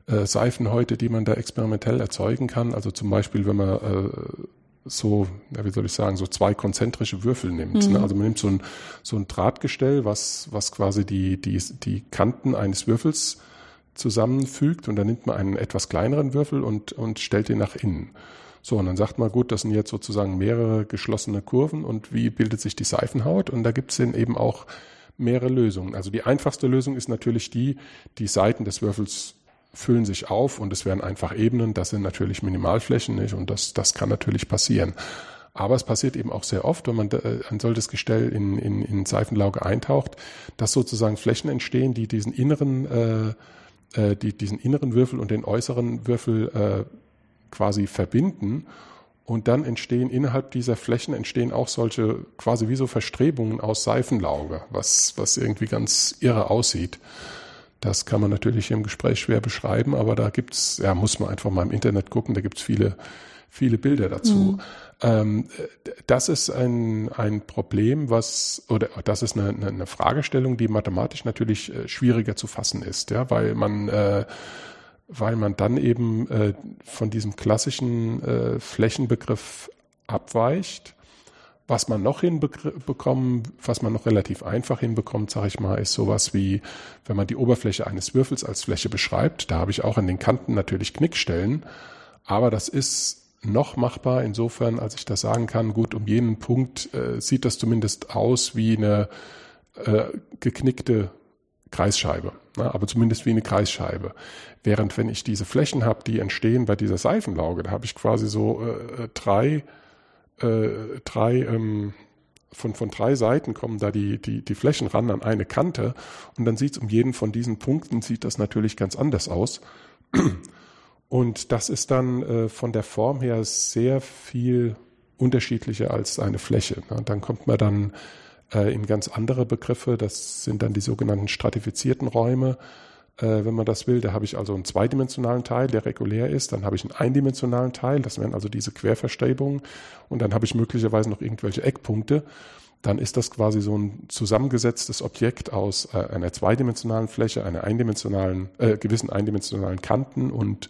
äh, Seifenhäute, die man da experimentell erzeugen kann. Also zum Beispiel, wenn man äh, so, ja, wie soll ich sagen, so zwei konzentrische Würfel nimmt. Ne? Also man nimmt so ein, so ein Drahtgestell, was, was quasi die, die, die Kanten eines Würfels zusammenfügt und dann nimmt man einen etwas kleineren Würfel und, und stellt den nach innen. So, und dann sagt man, gut, das sind jetzt sozusagen mehrere geschlossene Kurven und wie bildet sich die Seifenhaut? Und da gibt es dann eben auch mehrere Lösungen. Also die einfachste Lösung ist natürlich die, die Seiten des Würfels füllen sich auf und es werden einfach Ebenen. Das sind natürlich Minimalflächen nicht und das, das kann natürlich passieren. Aber es passiert eben auch sehr oft, wenn man äh, ein solches Gestell in, in, in Seifenlauge eintaucht, dass sozusagen Flächen entstehen, die diesen inneren, äh, äh, die, diesen inneren Würfel und den äußeren Würfel äh, quasi verbinden. Und dann entstehen innerhalb dieser Flächen entstehen auch solche quasi wie so Verstrebungen aus Seifenlauge, was, was irgendwie ganz irre aussieht. Das kann man natürlich im Gespräch schwer beschreiben, aber da gibt's, ja, muss man einfach mal im Internet gucken, da gibt's viele, viele Bilder dazu. Ähm, das ist ein, ein Problem, was, oder das ist eine, eine, eine Fragestellung, die mathematisch natürlich äh, schwieriger zu fassen ist, ja, weil man, äh, weil man dann eben äh, von diesem klassischen äh, Flächenbegriff abweicht. Was man noch hinbekommen, was man noch relativ einfach hinbekommt, sage ich mal, ist sowas wie, wenn man die Oberfläche eines Würfels als Fläche beschreibt, da habe ich auch an den Kanten natürlich Knickstellen, aber das ist noch machbar insofern, als ich das sagen kann, gut, um jenen Punkt äh, sieht das zumindest aus wie eine äh, geknickte Kreisscheibe, ne? aber zumindest wie eine Kreisscheibe. Während wenn ich diese Flächen habe, die entstehen bei dieser Seifenlauge, da habe ich quasi so äh, drei, äh, drei ähm, von, von drei Seiten kommen da die, die, die Flächen ran an eine Kante und dann sieht es um jeden von diesen Punkten sieht das natürlich ganz anders aus. Und das ist dann äh, von der Form her sehr viel unterschiedlicher als eine Fläche. Ne? Dann kommt man dann äh, in ganz andere Begriffe. Das sind dann die sogenannten stratifizierten Räume äh, wenn man das will. Da habe ich also einen zweidimensionalen Teil, der regulär ist. Dann habe ich einen eindimensionalen Teil, das wären also diese Querverstellungen. Und dann habe ich möglicherweise noch irgendwelche Eckpunkte. Dann ist das quasi so ein zusammengesetztes Objekt aus äh, einer zweidimensionalen Fläche, einer eindimensionalen, äh, gewissen eindimensionalen Kanten und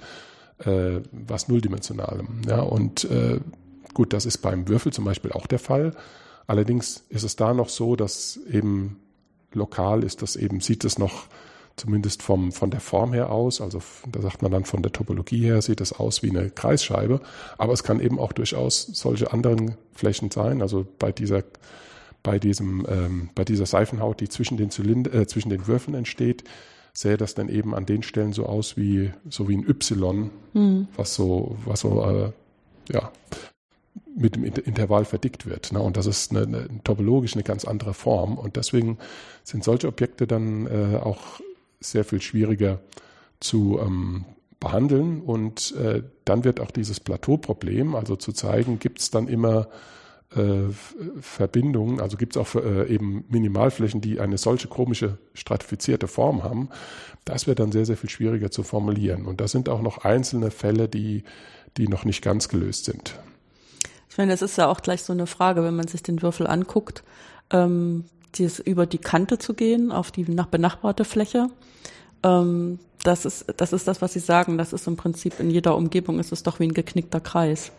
äh, was nulldimensionalem. Ja, und äh, gut, das ist beim Würfel zum Beispiel auch der Fall. Allerdings ist es da noch so, dass eben lokal ist das eben, sieht es noch zumindest vom, von der Form her aus, also da sagt man dann von der Topologie her, sieht es aus wie eine Kreisscheibe, aber es kann eben auch durchaus solche anderen Flächen sein, also bei dieser bei diesem ähm, bei dieser Seifenhaut, die zwischen den Zylinder, äh, zwischen den Würfeln entsteht, sähe das dann eben an den Stellen so aus wie so wie ein Y, mhm. was so was so äh, ja mit dem Intervall verdickt wird. Ne? Und das ist eine, eine, topologisch eine ganz andere Form. Und deswegen sind solche Objekte dann äh, auch sehr viel schwieriger zu ähm, behandeln. Und äh, dann wird auch dieses Plateauproblem, also zu zeigen, gibt es dann immer Verbindungen, also gibt es auch äh, eben Minimalflächen, die eine solche komische stratifizierte Form haben, das wird dann sehr, sehr viel schwieriger zu formulieren. Und da sind auch noch einzelne Fälle, die, die noch nicht ganz gelöst sind. Ich meine, das ist ja auch gleich so eine Frage, wenn man sich den Würfel anguckt. Ähm, dies über die Kante zu gehen auf die nach benachbarte Fläche. Ähm, das ist, das ist das, was Sie sagen. Das ist im Prinzip in jeder Umgebung ist es doch wie ein geknickter Kreis.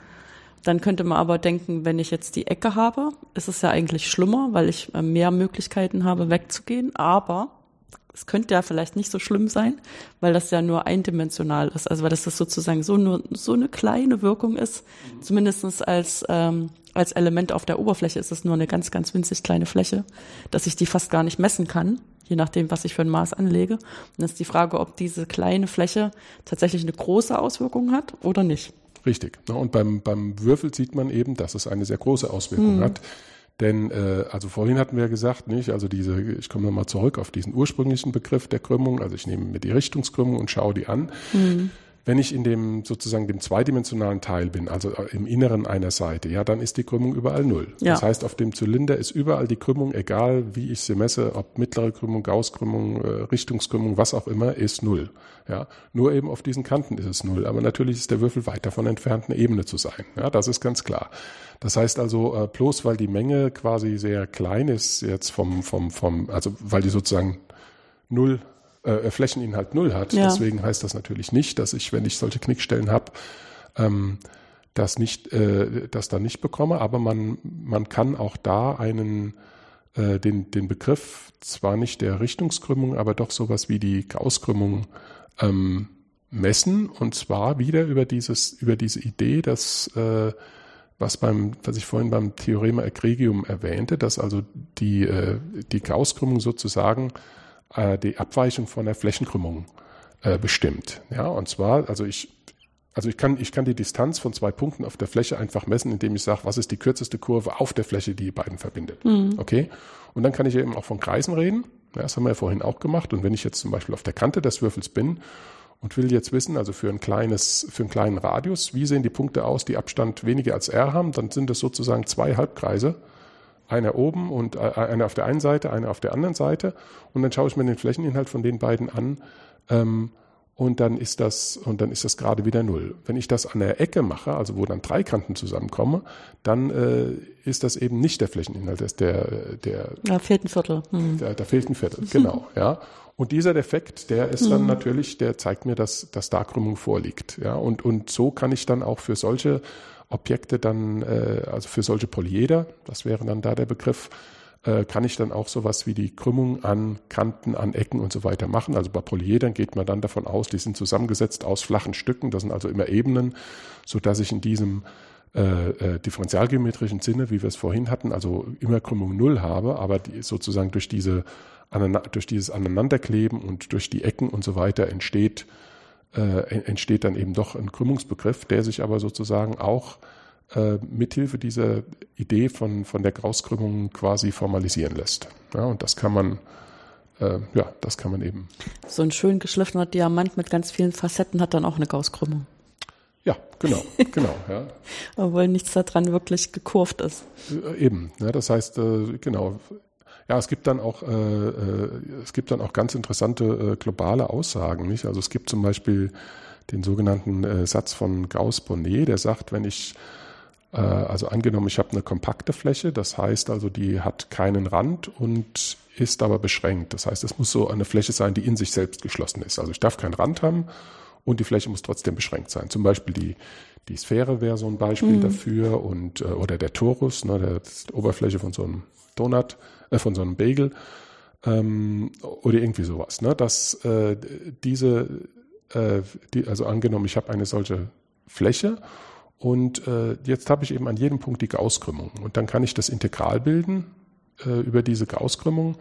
Dann könnte man aber denken, wenn ich jetzt die Ecke habe, ist es ja eigentlich schlimmer, weil ich äh, mehr Möglichkeiten habe, wegzugehen. Aber es könnte ja vielleicht nicht so schlimm sein, weil das ja nur eindimensional ist. Also weil das, das sozusagen so nur so eine kleine Wirkung ist, zumindestens als ähm, als Element auf der Oberfläche ist es nur eine ganz, ganz winzig kleine Fläche, dass ich die fast gar nicht messen kann, je nachdem, was ich für ein Maß anlege. Und dann ist die Frage, ob diese kleine Fläche tatsächlich eine große Auswirkung hat oder nicht. Richtig. Und beim, beim Würfel sieht man eben, dass es eine sehr große Auswirkung hm. hat. Denn, äh, also vorhin hatten wir ja gesagt, nicht, also diese, ich komme nochmal zurück auf diesen ursprünglichen Begriff der Krümmung, also ich nehme mir die Richtungskrümmung und schaue die an. Mhm. Wenn ich in dem sozusagen dem zweidimensionalen Teil bin, also im Inneren einer Seite, ja, dann ist die Krümmung überall null. Ja. Das heißt, auf dem Zylinder ist überall die Krümmung, egal wie ich sie messe, ob mittlere Krümmung, Gaußkrümmung, äh, Richtungskrümmung, was auch immer, ist null. Ja, nur eben auf diesen Kanten ist es null. Aber natürlich ist der Würfel weit davon entfernt, eine Ebene zu sein. Ja, das ist ganz klar. Das heißt also, äh, bloß weil die Menge quasi sehr klein ist, jetzt vom, vom, vom, also weil die sozusagen null äh, Flächeninhalt null hat. Ja. Deswegen heißt das natürlich nicht, dass ich, wenn ich solche Knickstellen habe, ähm, das nicht, äh, das dann nicht bekomme. Aber man, man kann auch da einen äh, den, den Begriff zwar nicht der Richtungskrümmung, aber doch sowas wie die Gaußkrümmung ähm, messen. Und zwar wieder über dieses, über diese Idee, dass äh, was beim, was ich vorhin beim Theorema egregium erwähnte, dass also die, äh, die Gaußkrümmung sozusagen äh, die Abweichung von der Flächenkrümmung äh, bestimmt. Ja, und zwar, also ich, also ich kann, ich kann die Distanz von zwei Punkten auf der Fläche einfach messen, indem ich sage, was ist die kürzeste Kurve auf der Fläche, die die beiden verbindet. Mhm. Okay? Und dann kann ich eben auch von Kreisen reden. Ja, das haben wir ja vorhin auch gemacht. Und wenn ich jetzt zum Beispiel auf der Kante des Würfels bin und will jetzt wissen, also für ein kleines, für einen kleinen Radius, wie sehen die Punkte aus, die Abstand weniger als r haben, dann sind das sozusagen zwei Halbkreise einer oben und einer auf der einen Seite, einer auf der anderen Seite. Und dann schaue ich mir den Flächeninhalt von den beiden an. Ähm, und dann ist das, und dann ist das gerade wieder null. Wenn ich das an der Ecke mache, also wo dann drei Kanten zusammenkommen, dann äh, ist das eben nicht der Flächeninhalt, das ist der, der. Da fehlt ein Viertel. Hm. Da, da fehlt ein Viertel, genau, ja. Und dieser Defekt, der ist dann hm. natürlich, der zeigt mir, dass, dass Darkrümmung vorliegt, ja. Und, und so kann ich dann auch für solche Objekte dann, äh, also für solche Polyeder, das wäre dann da der Begriff, äh, kann ich dann auch sowas wie die Krümmung an Kanten, an Ecken und so weiter machen. Also bei Polyedern geht man dann davon aus, die sind zusammengesetzt aus flachen Stücken, das sind also immer Ebenen, so dass ich in diesem äh, äh, differentialgeometrischen Sinne, wie wir es vorhin hatten, also immer Krümmung null habe, aber die sozusagen durch diese durch dieses Aneinanderkleben und durch die Ecken und so weiter entsteht äh, entsteht dann eben doch ein Krümmungsbegriff, der sich aber sozusagen auch äh, mithilfe dieser Idee von, von der Grauskrümmung quasi formalisieren lässt. Ja, und das kann man, äh, ja, das kann man eben. So ein schön geschliffener Diamant mit ganz vielen Facetten hat dann auch eine Gaußkrümmung. Ja, genau, genau. Ja. Obwohl nichts daran wirklich gekurvt ist. Äh, eben, ja, das heißt, äh, genau. Ja, es gibt dann auch, äh, äh, es gibt dann auch ganz interessante äh, globale Aussagen, nicht? Also es gibt zum Beispiel den sogenannten äh, Satz von Gauss-Bonnet, der sagt, wenn ich also angenommen, ich habe eine kompakte Fläche, das heißt also, die hat keinen Rand und ist aber beschränkt. Das heißt, es muss so eine Fläche sein, die in sich selbst geschlossen ist. Also ich darf keinen Rand haben und die Fläche muss trotzdem beschränkt sein. Zum Beispiel die, die Sphäre wäre so ein Beispiel mhm. dafür und äh, oder der Torus, ne, der, die Oberfläche von so einem Donut, äh, von so einem Bagel ähm, oder irgendwie sowas. Ne, dass äh, diese, äh, die, also angenommen, ich habe eine solche Fläche und äh, jetzt habe ich eben an jedem Punkt die Gaußkrümmung und dann kann ich das Integral bilden äh, über diese Gaußkrümmung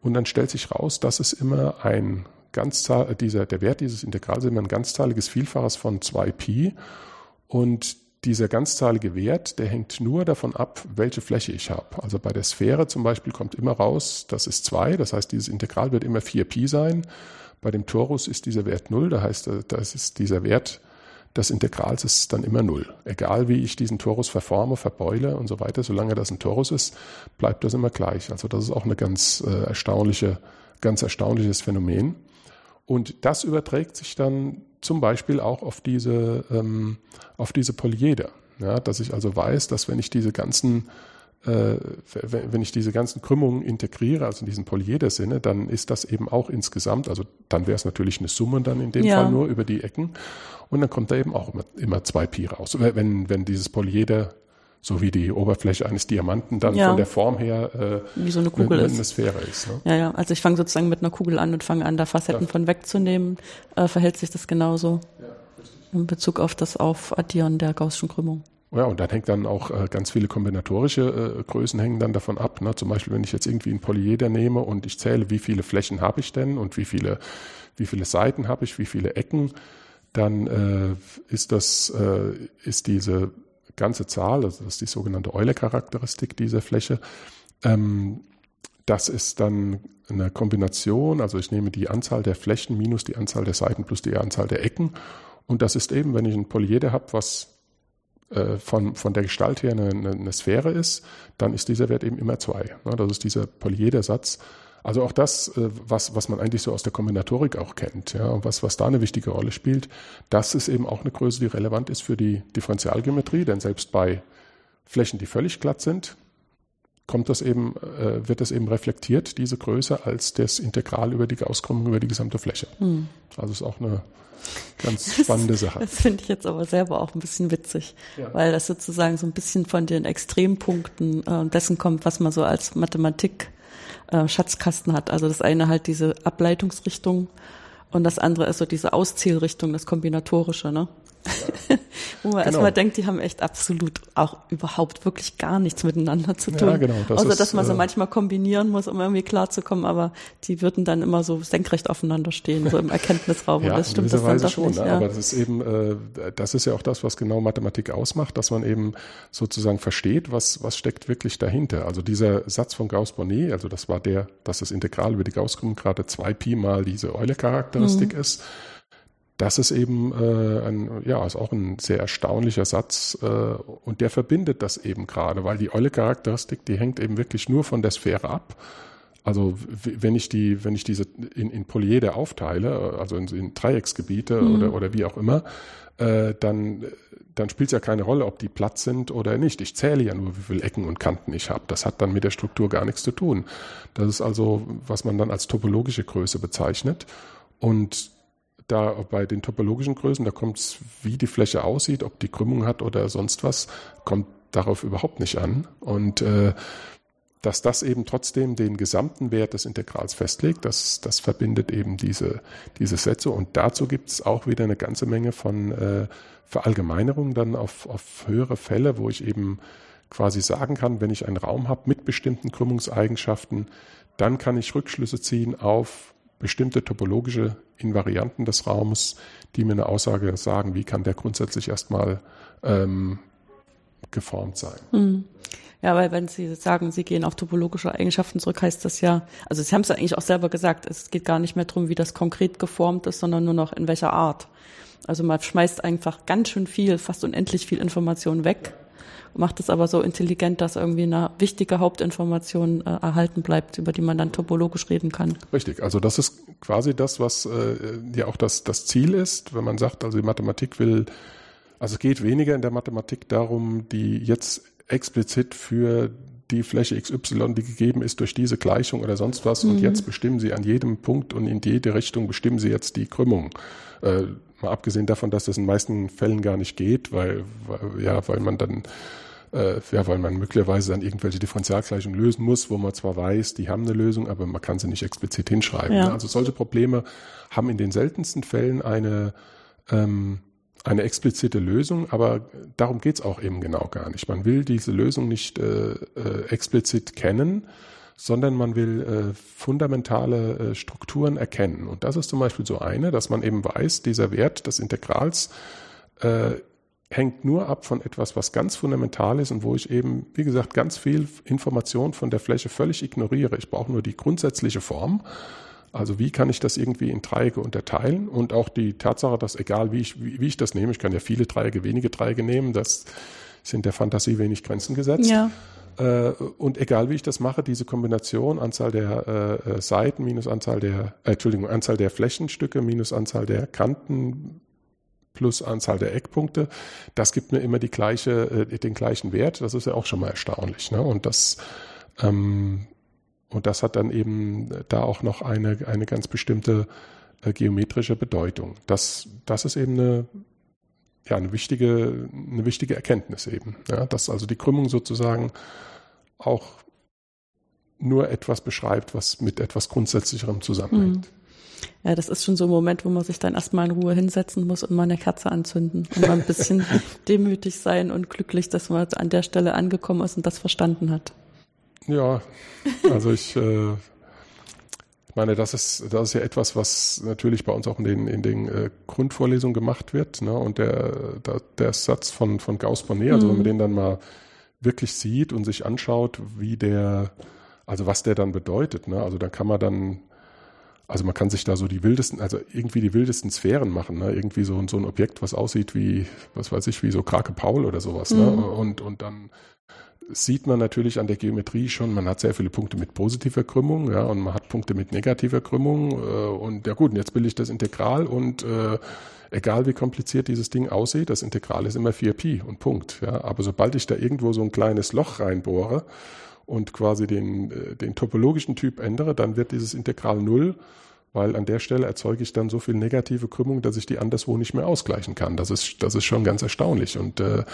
und dann stellt sich raus, dass es immer ein Ganzzahl, äh, dieser, der Wert dieses Integrals ist immer ein ganzzahliges Vielfaches von 2pi und dieser ganzzahlige Wert, der hängt nur davon ab, welche Fläche ich habe. Also bei der Sphäre zum Beispiel kommt immer raus, das ist 2, das heißt, dieses Integral wird immer 4pi sein. Bei dem Torus ist dieser Wert 0, das heißt, das ist dieser Wert des Integrals ist dann immer 0. Egal wie ich diesen Torus verforme, verbeule und so weiter, solange das ein Torus ist, bleibt das immer gleich. Also das ist auch eine ganz äh, erstaunliche, ganz erstaunliches Phänomen. Und das überträgt sich dann zum Beispiel auch auf diese, ähm, auf diese Polyeder. Ja, dass ich also weiß, dass wenn ich diese ganzen äh, wenn ich diese ganzen Krümmungen integriere, also in diesen Polyeder-Sinne, dann ist das eben auch insgesamt, also dann wäre es natürlich eine Summe dann in dem ja. Fall nur über die Ecken und dann kommt da eben auch immer, immer zwei Pi raus. Wenn, wenn dieses Polyeder so wie die Oberfläche eines Diamanten dann ja. von der Form her äh, wie so eine Kugel eine, eine Sphäre ist. Ne? Ja, ja. Also ich fange sozusagen mit einer Kugel an und fange an, da Facetten ja. von wegzunehmen. Äh, verhält sich das genauso ja, in Bezug auf das Aufaddieren der Gaußschen Krümmung. Ja, und dann hängt dann auch äh, ganz viele kombinatorische äh, Größen hängen dann davon ab. Ne? Zum Beispiel, wenn ich jetzt irgendwie ein Polyeder nehme und ich zähle, wie viele Flächen habe ich denn und wie viele, wie viele Seiten habe ich, wie viele Ecken, dann äh, ist das, äh, ist diese ganze Zahl, also das ist die sogenannte Euler-Charakteristik dieser Fläche. Ähm, das ist dann eine Kombination, also ich nehme die Anzahl der Flächen minus die Anzahl der Seiten plus die Anzahl der Ecken. Und das ist eben, wenn ich ein Polyeder habe, was äh, von, von der Gestalt her eine, eine, Sphäre ist, dann ist dieser Wert eben immer zwei. Das ist dieser Polyedersatz. Also auch das, äh, was, was man eigentlich so aus der Kombinatorik auch kennt, ja, was, was da eine wichtige Rolle spielt, das ist eben auch eine Größe, die relevant ist für die Differentialgeometrie, denn selbst bei Flächen, die völlig glatt sind, kommt das eben, äh, wird das eben reflektiert, diese Größe, als das Integral über die Auskrümmung über die gesamte Fläche. Hm. Also ist auch eine ganz spannende Sache. Das, das finde ich jetzt aber selber auch ein bisschen witzig, ja. weil das sozusagen so ein bisschen von den Extrempunkten äh, dessen kommt, was man so als Mathematik äh, Schatzkasten hat. Also das eine halt diese Ableitungsrichtung und das andere ist so diese Auszielrichtung, das Kombinatorische, ne? Wo man genau. erstmal denkt, die haben echt absolut auch überhaupt wirklich gar nichts miteinander zu tun. Ja, genau. Das Außer, ist, dass man sie äh, manchmal kombinieren muss, um irgendwie klarzukommen, aber die würden dann immer so senkrecht aufeinander stehen, so im Erkenntnisraum. ja, und das stimmt das dann doch schon, nicht. Ne? Ja. Aber das ist eben, äh, das ist ja auch das, was genau Mathematik ausmacht, dass man eben sozusagen versteht, was, was steckt wirklich dahinter. Also dieser Satz von Gauss-Bonnet, also das war der, dass das Integral über die Gauss-Krümmung gerade zwei Pi mal diese Euler-Charakteristik mhm. ist das ist eben äh, ein, ja, ist auch ein sehr erstaunlicher Satz äh, und der verbindet das eben gerade, weil die Euler-Charakteristik, die hängt eben wirklich nur von der Sphäre ab. Also wenn ich die, wenn ich diese in, in Polyeder aufteile, also in, in Dreiecksgebiete mhm. oder, oder wie auch immer, äh, dann, dann spielt es ja keine Rolle, ob die platt sind oder nicht. Ich zähle ja nur, wie viele Ecken und Kanten ich habe. Das hat dann mit der Struktur gar nichts zu tun. Das ist also, was man dann als topologische Größe bezeichnet. Und da bei den topologischen Größen, da kommt es, wie die Fläche aussieht, ob die Krümmung hat oder sonst was, kommt darauf überhaupt nicht an. Und äh, dass das eben trotzdem den gesamten Wert des Integrals festlegt, das, das verbindet eben diese, diese Sätze. Und dazu gibt es auch wieder eine ganze Menge von äh, Verallgemeinerungen dann auf, auf höhere Fälle, wo ich eben quasi sagen kann, wenn ich einen Raum habe mit bestimmten Krümmungseigenschaften, dann kann ich Rückschlüsse ziehen auf bestimmte topologische Invarianten des Raumes, die mir eine Aussage sagen, wie kann der grundsätzlich erstmal ähm, geformt sein. Hm. Ja, weil wenn Sie sagen, Sie gehen auf topologische Eigenschaften zurück, heißt das ja, also Sie haben es ja eigentlich auch selber gesagt, es geht gar nicht mehr darum, wie das konkret geformt ist, sondern nur noch in welcher Art. Also man schmeißt einfach ganz schön viel, fast unendlich viel Information weg macht es aber so intelligent, dass irgendwie eine wichtige Hauptinformation äh, erhalten bleibt, über die man dann topologisch reden kann. Richtig, also das ist quasi das, was äh, ja auch das, das Ziel ist, wenn man sagt, also die Mathematik will, also es geht weniger in der Mathematik darum, die jetzt explizit für die Fläche XY, die gegeben ist durch diese Gleichung oder sonst was. Mhm. Und jetzt bestimmen Sie an jedem Punkt und in jede Richtung bestimmen Sie jetzt die Krümmung. Äh, mal abgesehen davon, dass das in den meisten Fällen gar nicht geht, weil, weil ja, weil man dann äh, ja, weil man möglicherweise dann irgendwelche Differentialgleichungen lösen muss, wo man zwar weiß, die haben eine Lösung, aber man kann sie nicht explizit hinschreiben. Ja. Ne? Also solche Probleme haben in den seltensten Fällen eine ähm, eine explizite Lösung, aber darum geht's auch eben genau gar nicht. Man will diese Lösung nicht äh, äh, explizit kennen, sondern man will äh, fundamentale äh, Strukturen erkennen. Und das ist zum Beispiel so eine, dass man eben weiß, dieser Wert des Integrals äh, hängt nur ab von etwas, was ganz fundamental ist und wo ich eben, wie gesagt, ganz viel Information von der Fläche völlig ignoriere. Ich brauche nur die grundsätzliche Form also wie kann ich das irgendwie in Dreiecke unterteilen? Und auch die Tatsache, dass egal wie ich, wie, wie ich das nehme, ich kann ja viele Dreiecke, wenige Dreiecke nehmen, das sind der Fantasie wenig Grenzen gesetzt. Ja. Äh, und egal wie ich das mache, diese Kombination, Anzahl der äh, Seiten minus Anzahl der, äh, Entschuldigung, Anzahl der Flächenstücke minus Anzahl der Kanten plus Anzahl der Eckpunkte, das gibt mir immer die gleiche, äh, den gleichen Wert. Das ist ja auch schon mal erstaunlich. Ne? Und das ähm, und das hat dann eben da auch noch eine, eine ganz bestimmte äh, geometrische Bedeutung. Das, das ist eben eine, ja, eine wichtige, eine wichtige Erkenntnis eben. Ja, dass also die Krümmung sozusagen auch nur etwas beschreibt, was mit etwas Grundsätzlicherem zusammenhängt. Mhm. Ja, das ist schon so ein Moment, wo man sich dann erstmal in Ruhe hinsetzen muss und mal eine Kerze anzünden und mal ein bisschen demütig sein und glücklich, dass man an der Stelle angekommen ist und das verstanden hat. Ja, also ich, äh, meine, das ist, das ist ja etwas, was natürlich bei uns auch in den, in den äh, Grundvorlesungen gemacht wird. Ne? Und der, der, der Satz von, von Gauss-Bonnet, also mhm. wenn man den dann mal wirklich sieht und sich anschaut, wie der, also was der dann bedeutet, ne? also da kann man dann, also man kann sich da so die wildesten, also irgendwie die wildesten Sphären machen, ne? irgendwie so, so ein Objekt, was aussieht wie, was weiß ich, wie so Krake Paul oder sowas. Ne? Mhm. Ne? Und, und dann sieht man natürlich an der Geometrie schon, man hat sehr viele Punkte mit positiver Krümmung, ja, und man hat Punkte mit negativer Krümmung. Äh, und ja gut, und jetzt bilde ich das Integral und äh, egal wie kompliziert dieses Ding aussieht, das Integral ist immer 4pi und Punkt. Ja. Aber sobald ich da irgendwo so ein kleines Loch reinbohre und quasi den, äh, den topologischen Typ ändere, dann wird dieses Integral null weil an der Stelle erzeuge ich dann so viel negative Krümmung, dass ich die anderswo nicht mehr ausgleichen kann. Das ist, das ist schon ganz erstaunlich. Und äh,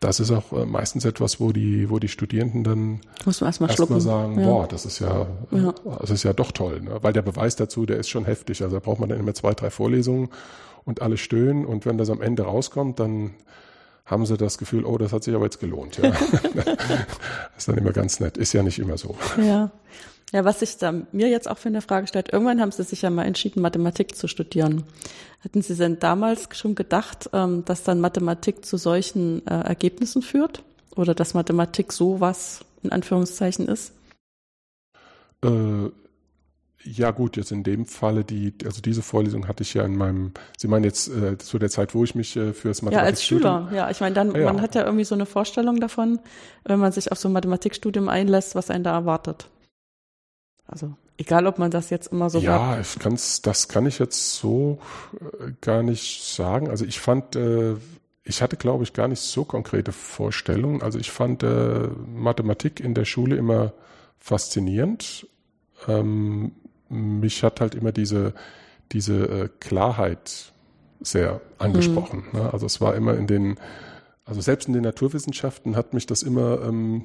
das ist auch äh, meistens etwas, wo die, wo die Studierenden dann erstmal erst sagen, ja. boah, das ist ja, ja, das ist ja doch toll. Ne? Weil der Beweis dazu, der ist schon heftig. Also da braucht man dann immer zwei, drei Vorlesungen und alle stöhnen. Und wenn das am Ende rauskommt, dann haben sie das Gefühl, oh, das hat sich aber jetzt gelohnt. Ja. das ist dann immer ganz nett. Ist ja nicht immer so. Ja. Ja, was sich da mir jetzt auch für eine Frage stellt, irgendwann haben Sie sich ja mal entschieden, Mathematik zu studieren. Hatten Sie denn damals schon gedacht, ähm, dass dann Mathematik zu solchen äh, Ergebnissen führt? Oder dass Mathematik sowas in Anführungszeichen ist? Äh, ja gut, jetzt in dem Falle, die, also diese Vorlesung hatte ich ja in meinem, Sie meinen jetzt äh, zu der Zeit, wo ich mich äh, für das Mathematikstudium... Ja, als Schüler, ja. Ich meine, dann, ja. man hat ja irgendwie so eine Vorstellung davon, wenn man sich auf so ein Mathematikstudium einlässt, was einen da erwartet. Also egal, ob man das jetzt immer so Ja, ich kann's, das kann ich jetzt so äh, gar nicht sagen. Also ich fand, äh, ich hatte, glaube ich, gar nicht so konkrete Vorstellungen. Also ich fand äh, Mathematik in der Schule immer faszinierend. Ähm, mich hat halt immer diese, diese äh, Klarheit sehr angesprochen. Mhm. Ne? Also es war immer in den, also selbst in den Naturwissenschaften hat mich das immer ähm,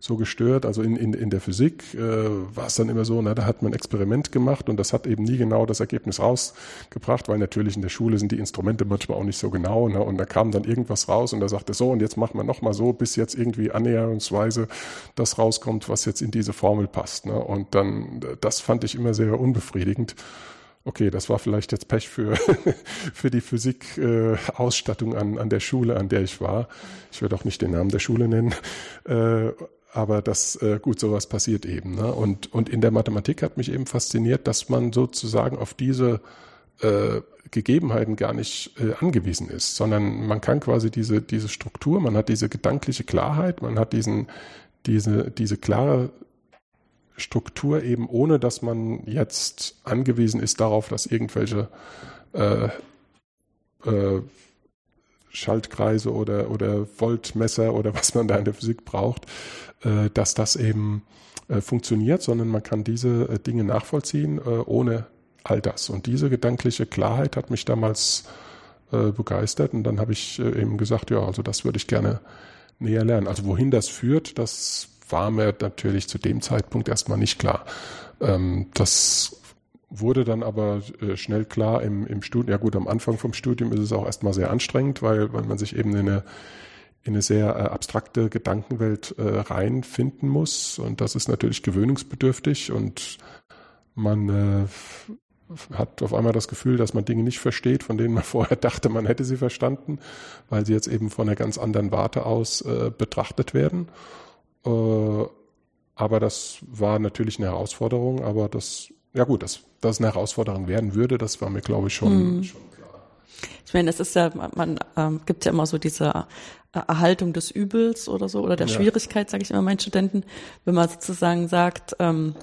so gestört. Also in, in, in der Physik äh, war es dann immer so, na, da hat man ein Experiment gemacht und das hat eben nie genau das Ergebnis rausgebracht, weil natürlich in der Schule sind die Instrumente manchmal auch nicht so genau. Ne? Und da kam dann irgendwas raus und da sagte so, und jetzt machen wir nochmal so, bis jetzt irgendwie annäherungsweise das rauskommt, was jetzt in diese Formel passt. Ne? Und dann, das fand ich immer sehr unbefriedigend. Okay, das war vielleicht jetzt Pech für, für die Physik-Ausstattung äh, an, an der Schule, an der ich war. Ich werde auch nicht den Namen der Schule nennen. Äh, aber das, äh, gut, sowas passiert eben. Ne? Und, und in der Mathematik hat mich eben fasziniert, dass man sozusagen auf diese äh, Gegebenheiten gar nicht äh, angewiesen ist, sondern man kann quasi diese, diese Struktur, man hat diese gedankliche Klarheit, man hat diesen, diese, diese klare Struktur eben, ohne dass man jetzt angewiesen ist darauf, dass irgendwelche äh, äh, Schaltkreise oder, oder Voltmesser oder was man da in der Physik braucht, äh, dass das eben äh, funktioniert, sondern man kann diese äh, Dinge nachvollziehen, äh, ohne all das. Und diese gedankliche Klarheit hat mich damals begeistert und dann habe ich eben gesagt, ja, also das würde ich gerne näher lernen. Also wohin das führt, das war mir natürlich zu dem Zeitpunkt erstmal nicht klar. Ähm, das wurde dann aber äh, schnell klar im, im Studium. Ja gut, am Anfang vom Studium ist es auch erstmal sehr anstrengend, weil, weil man sich eben in eine, in eine sehr äh, abstrakte Gedankenwelt äh, reinfinden muss. Und das ist natürlich gewöhnungsbedürftig und man hat auf einmal das Gefühl, dass man Dinge nicht versteht, von denen man vorher dachte, man hätte sie verstanden, weil sie jetzt eben von einer ganz anderen Warte aus äh, betrachtet werden. Äh, aber das war natürlich eine Herausforderung, aber das, ja gut, dass das eine Herausforderung werden würde, das war mir, glaube ich, schon, mhm. schon klar. Ich meine, es ist ja, man ähm, gibt ja immer so diese Erhaltung des Übels oder so, oder der ja. Schwierigkeit, sage ich immer meinen Studenten, wenn man sozusagen sagt, ähm,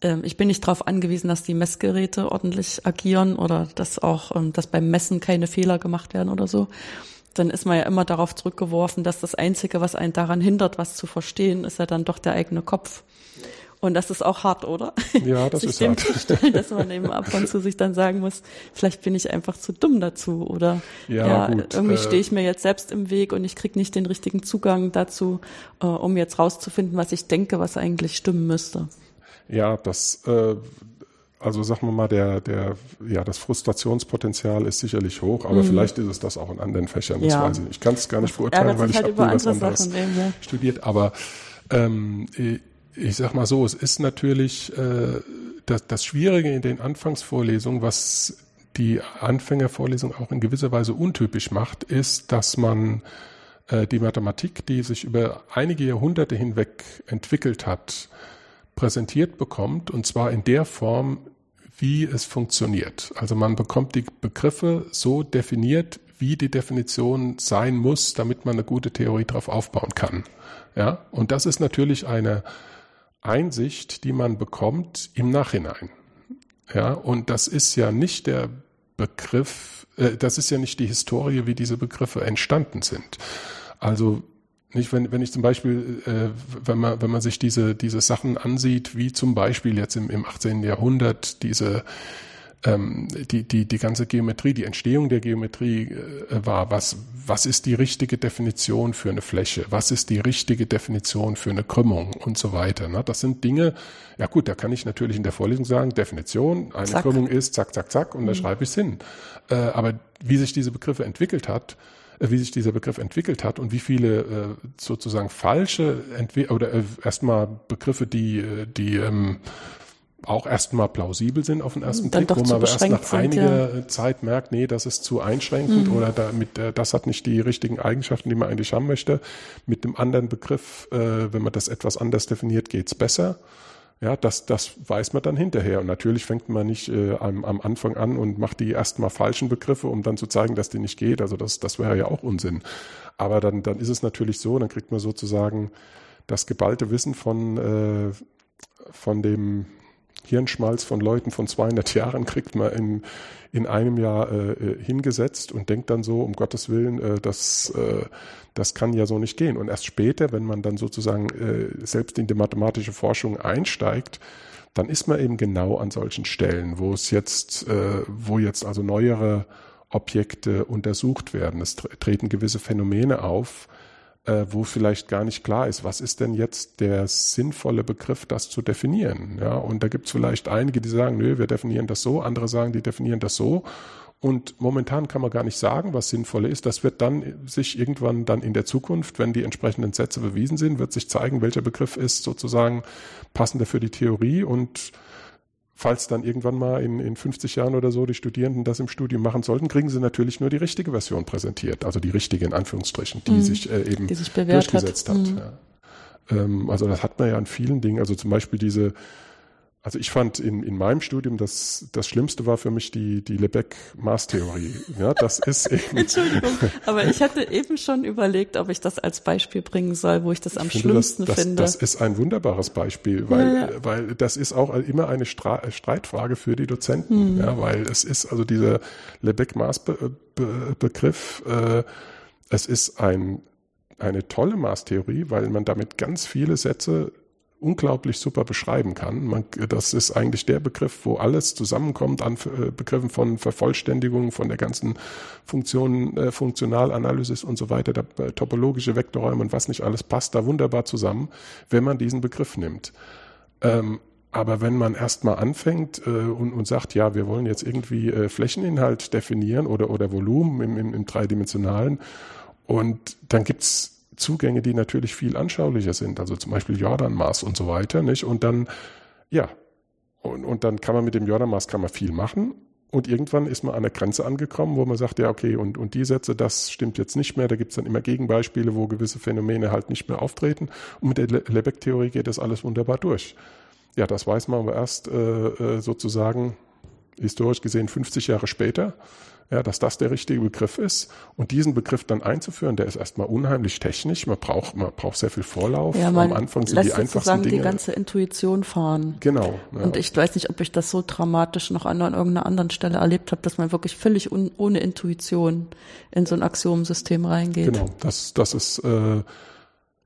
ähm, ich bin nicht darauf angewiesen, dass die Messgeräte ordentlich agieren oder dass auch, ähm, dass beim Messen keine Fehler gemacht werden oder so. Dann ist man ja immer darauf zurückgeworfen, dass das Einzige, was einen daran hindert, was zu verstehen, ist ja dann doch der eigene Kopf. Und das ist auch hart, oder? Ja, das sich ist hart. Stellen, dass man eben ab und zu sich dann sagen muss, vielleicht bin ich einfach zu dumm dazu oder ja, ja gut, irgendwie äh, stehe ich mir jetzt selbst im Weg und ich kriege nicht den richtigen Zugang dazu, äh, um jetzt rauszufinden, was ich denke, was eigentlich stimmen müsste. Ja, das, äh, also sagen wir mal, der, der, ja, das Frustrationspotenzial ist sicherlich hoch, aber mhm. vielleicht ist es das auch in anderen Fächern, das ja. weiß ich nicht. Ich kann es gar nicht beurteilen, weil ich halt habe nie was anderes studiert, aber ähm, ich sag mal so, es ist natürlich äh, das, das Schwierige in den Anfangsvorlesungen, was die Anfängervorlesung auch in gewisser Weise untypisch macht, ist, dass man äh, die Mathematik, die sich über einige Jahrhunderte hinweg entwickelt hat, präsentiert bekommt, und zwar in der Form, wie es funktioniert. Also man bekommt die Begriffe so definiert, wie die Definition sein muss, damit man eine gute Theorie darauf aufbauen kann. Ja, und das ist natürlich eine Einsicht, die man bekommt im Nachhinein. Ja, und das ist ja nicht der Begriff, äh, das ist ja nicht die Historie, wie diese Begriffe entstanden sind. Also nicht, wenn, wenn ich zum Beispiel, äh, wenn man, wenn man sich diese, diese Sachen ansieht, wie zum Beispiel jetzt im, im 18. Jahrhundert diese, ähm, die, die, die ganze Geometrie, die Entstehung der Geometrie äh, war, was, was ist die richtige Definition für eine Fläche? Was ist die richtige Definition für eine Krümmung und so weiter? Ne? Das sind Dinge, ja gut, da kann ich natürlich in der Vorlesung sagen, Definition, eine zack. Krümmung ist zack, zack, zack und mhm. da schreibe ich es hin. Äh, aber wie sich diese Begriffe entwickelt hat, wie sich dieser Begriff entwickelt hat und wie viele äh, sozusagen falsche Entwi oder äh, erstmal Begriffe, die, äh, die ähm, auch erstmal plausibel sind auf den ersten Dann Blick, wo man aber erst nach sind, einiger ja. Zeit merkt, nee, das ist zu einschränkend mhm. oder damit, äh, das hat nicht die richtigen Eigenschaften, die man eigentlich haben möchte. Mit dem anderen Begriff, äh, wenn man das etwas anders definiert, geht's besser. Ja, das, das weiß man dann hinterher. Und natürlich fängt man nicht äh, am, am Anfang an und macht die erstmal falschen Begriffe, um dann zu zeigen, dass die nicht geht. Also das, das wäre ja auch Unsinn. Aber dann, dann ist es natürlich so, dann kriegt man sozusagen das geballte Wissen von, äh, von dem Hirnschmalz von Leuten von 200 Jahren kriegt man in, in einem Jahr äh, äh, hingesetzt und denkt dann so, um Gottes Willen, äh, das, äh, das kann ja so nicht gehen. Und erst später, wenn man dann sozusagen äh, selbst in die mathematische Forschung einsteigt, dann ist man eben genau an solchen Stellen, wo es jetzt, äh, wo jetzt also neuere Objekte untersucht werden. Es treten gewisse Phänomene auf, äh, wo vielleicht gar nicht klar ist, was ist denn jetzt der sinnvolle Begriff, das zu definieren. Ja, und da gibt es vielleicht einige, die sagen, nö, wir definieren das so, andere sagen, die definieren das so. Und momentan kann man gar nicht sagen, was sinnvoll ist. Das wird dann sich irgendwann dann in der Zukunft, wenn die entsprechenden Sätze bewiesen sind, wird sich zeigen, welcher Begriff ist sozusagen passender für die Theorie und falls dann irgendwann mal in, in 50 Jahren oder so die Studierenden das im Studium machen sollten, kriegen sie natürlich nur die richtige Version präsentiert, also die richtige in Anführungsstrichen, die mhm. sich äh, eben die sich durchgesetzt hat. hat mhm. Ähm, also das hat man ja an vielen Dingen. Also zum Beispiel diese also ich fand in, in meinem Studium das, das Schlimmste war für mich die, die Lebeck-Maß-Theorie. Ja, das ist eben. Entschuldigung, aber ich hatte eben schon überlegt, ob ich das als Beispiel bringen soll, wo ich das am finde, schlimmsten das, das, finde. Das ist ein wunderbares Beispiel, weil, ja, ja. weil das ist auch immer eine Stra Streitfrage für die Dozenten. Hm. Ja, weil es ist also dieser Lebeck-Maß-Begriff, äh, es ist ein, eine tolle Maßtheorie, weil man damit ganz viele Sätze unglaublich super beschreiben kann. Man, das ist eigentlich der Begriff, wo alles zusammenkommt an äh, Begriffen von Vervollständigung, von der ganzen Funktion, äh, Funktionalanalysis und so weiter, der, äh, topologische Vektorräume und was nicht alles passt da wunderbar zusammen, wenn man diesen Begriff nimmt. Ähm, aber wenn man erstmal anfängt äh, und, und sagt, ja, wir wollen jetzt irgendwie äh, Flächeninhalt definieren oder, oder Volumen im, im, im dreidimensionalen und dann gibt's Zugänge, die natürlich viel anschaulicher sind, also zum Beispiel Jordanmaß und so weiter, nicht? Und dann, ja, und, und dann kann man mit dem Jordanmaß kann man viel machen. Und irgendwann ist man an der Grenze angekommen, wo man sagt, ja, okay, und, und die Sätze, das stimmt jetzt nicht mehr. Da gibt es dann immer Gegenbeispiele, wo gewisse Phänomene halt nicht mehr auftreten. Und mit der Lebeck-Theorie geht das alles wunderbar durch. Ja, das weiß man aber erst äh, äh sozusagen historisch gesehen 50 Jahre später ja, dass das der richtige Begriff ist. Und diesen Begriff dann einzuführen, der ist erstmal unheimlich technisch. Man braucht, man braucht sehr viel Vorlauf. Ja, man Am Anfang sind lässt die einfachsten sozusagen Dinge. die ganze Intuition fahren. Genau. Ja. Und ich weiß nicht, ob ich das so dramatisch noch an, irgendeiner anderen Stelle erlebt habe, dass man wirklich völlig un, ohne Intuition in so ein Axiomsystem reingeht. Genau, das, das ist äh,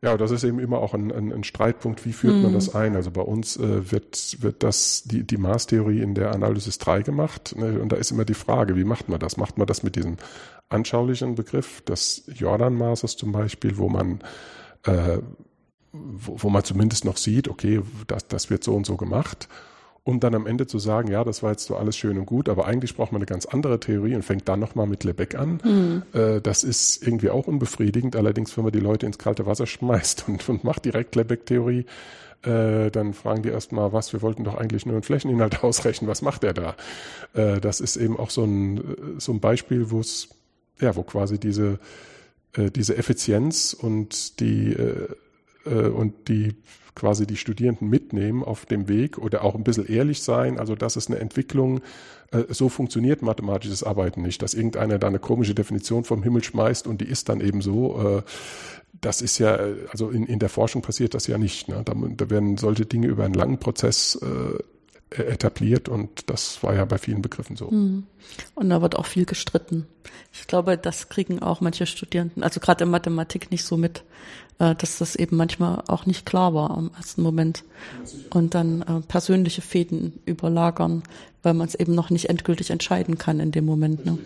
ja, das ist eben immer auch ein, ein, ein Streitpunkt, wie führt mhm. man das ein? Also bei uns äh, wird, wird das, die, die Maßtheorie in der Analysis 3 gemacht. Ne? Und da ist immer die Frage, wie macht man das? Macht man das mit diesem anschaulichen Begriff des Jordan-Maßes zum Beispiel, wo man, äh, wo, wo man zumindest noch sieht, okay, das, das wird so und so gemacht um dann am Ende zu sagen, ja, das war jetzt so alles schön und gut, aber eigentlich braucht man eine ganz andere Theorie und fängt dann nochmal mit Lebeck an. Mhm. Äh, das ist irgendwie auch unbefriedigend. Allerdings, wenn man die Leute ins kalte Wasser schmeißt und, und macht direkt Lebeck-Theorie, äh, dann fragen die erstmal, was, wir wollten doch eigentlich nur einen Flächeninhalt ausrechnen, was macht der da? Äh, das ist eben auch so ein, so ein Beispiel, wo es, ja, wo quasi diese, äh, diese Effizienz und die, äh, äh, und die quasi die Studierenden mitnehmen auf dem Weg oder auch ein bisschen ehrlich sein. Also das ist eine Entwicklung. Äh, so funktioniert mathematisches Arbeiten nicht, dass irgendeiner da eine komische Definition vom Himmel schmeißt und die ist dann eben so. Äh, das ist ja, also in, in der Forschung passiert das ja nicht. Ne? Da, da werden solche Dinge über einen langen Prozess äh, etabliert und das war ja bei vielen Begriffen so. Hm. Und da wird auch viel gestritten. Ich glaube, das kriegen auch manche Studierenden, also gerade in Mathematik nicht so mit, äh, dass das eben manchmal auch nicht klar war im ersten Moment. Und dann äh, persönliche Fäden überlagern, weil man es eben noch nicht endgültig entscheiden kann in dem Moment. Ne?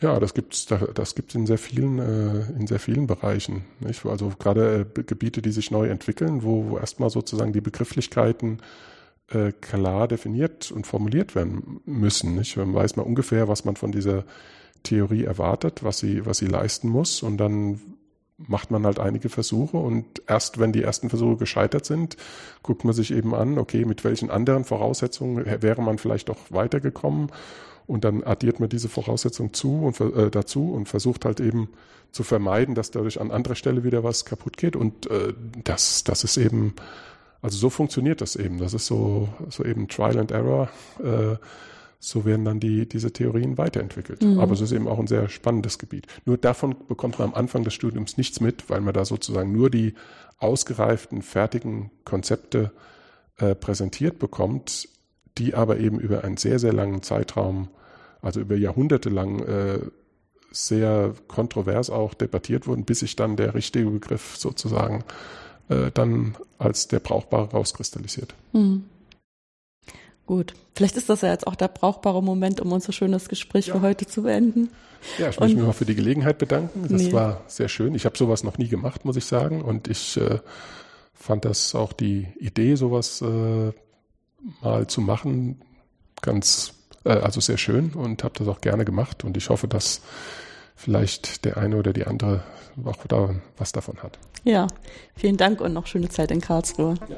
Ja, das gibt's, das gibt's in sehr vielen, äh, in sehr vielen Bereichen. Nicht? Also gerade Gebiete, die sich neu entwickeln, wo, wo erstmal sozusagen die Begrifflichkeiten klar definiert und formuliert werden müssen. Nicht? Man weiß mal ungefähr, was man von dieser Theorie erwartet, was sie, was sie leisten muss, und dann macht man halt einige Versuche und erst wenn die ersten Versuche gescheitert sind, guckt man sich eben an, okay, mit welchen anderen Voraussetzungen wäre man vielleicht doch weitergekommen und dann addiert man diese Voraussetzung zu und äh, dazu und versucht halt eben zu vermeiden, dass dadurch an anderer Stelle wieder was kaputt geht und äh, das das ist eben also so funktioniert das eben, das ist so so eben Trial and Error äh, so werden dann die, diese Theorien weiterentwickelt. Mhm. Aber es ist eben auch ein sehr spannendes Gebiet. Nur davon bekommt man am Anfang des Studiums nichts mit, weil man da sozusagen nur die ausgereiften, fertigen Konzepte äh, präsentiert bekommt, die aber eben über einen sehr, sehr langen Zeitraum, also über Jahrhunderte lang, äh, sehr kontrovers auch debattiert wurden, bis sich dann der richtige Begriff sozusagen äh, dann als der brauchbare rauskristallisiert. Mhm. Gut, vielleicht ist das ja jetzt auch der brauchbare Moment, um unser schönes Gespräch ja. für heute zu beenden. Ja, ich möchte mich mal für die Gelegenheit bedanken. Das nee. war sehr schön. Ich habe sowas noch nie gemacht, muss ich sagen. Und ich äh, fand das auch die Idee, sowas äh, mal zu machen, ganz, äh, also sehr schön und habe das auch gerne gemacht. Und ich hoffe, dass vielleicht der eine oder die andere auch da was davon hat. Ja, vielen Dank und noch schöne Zeit in Karlsruhe. Ja.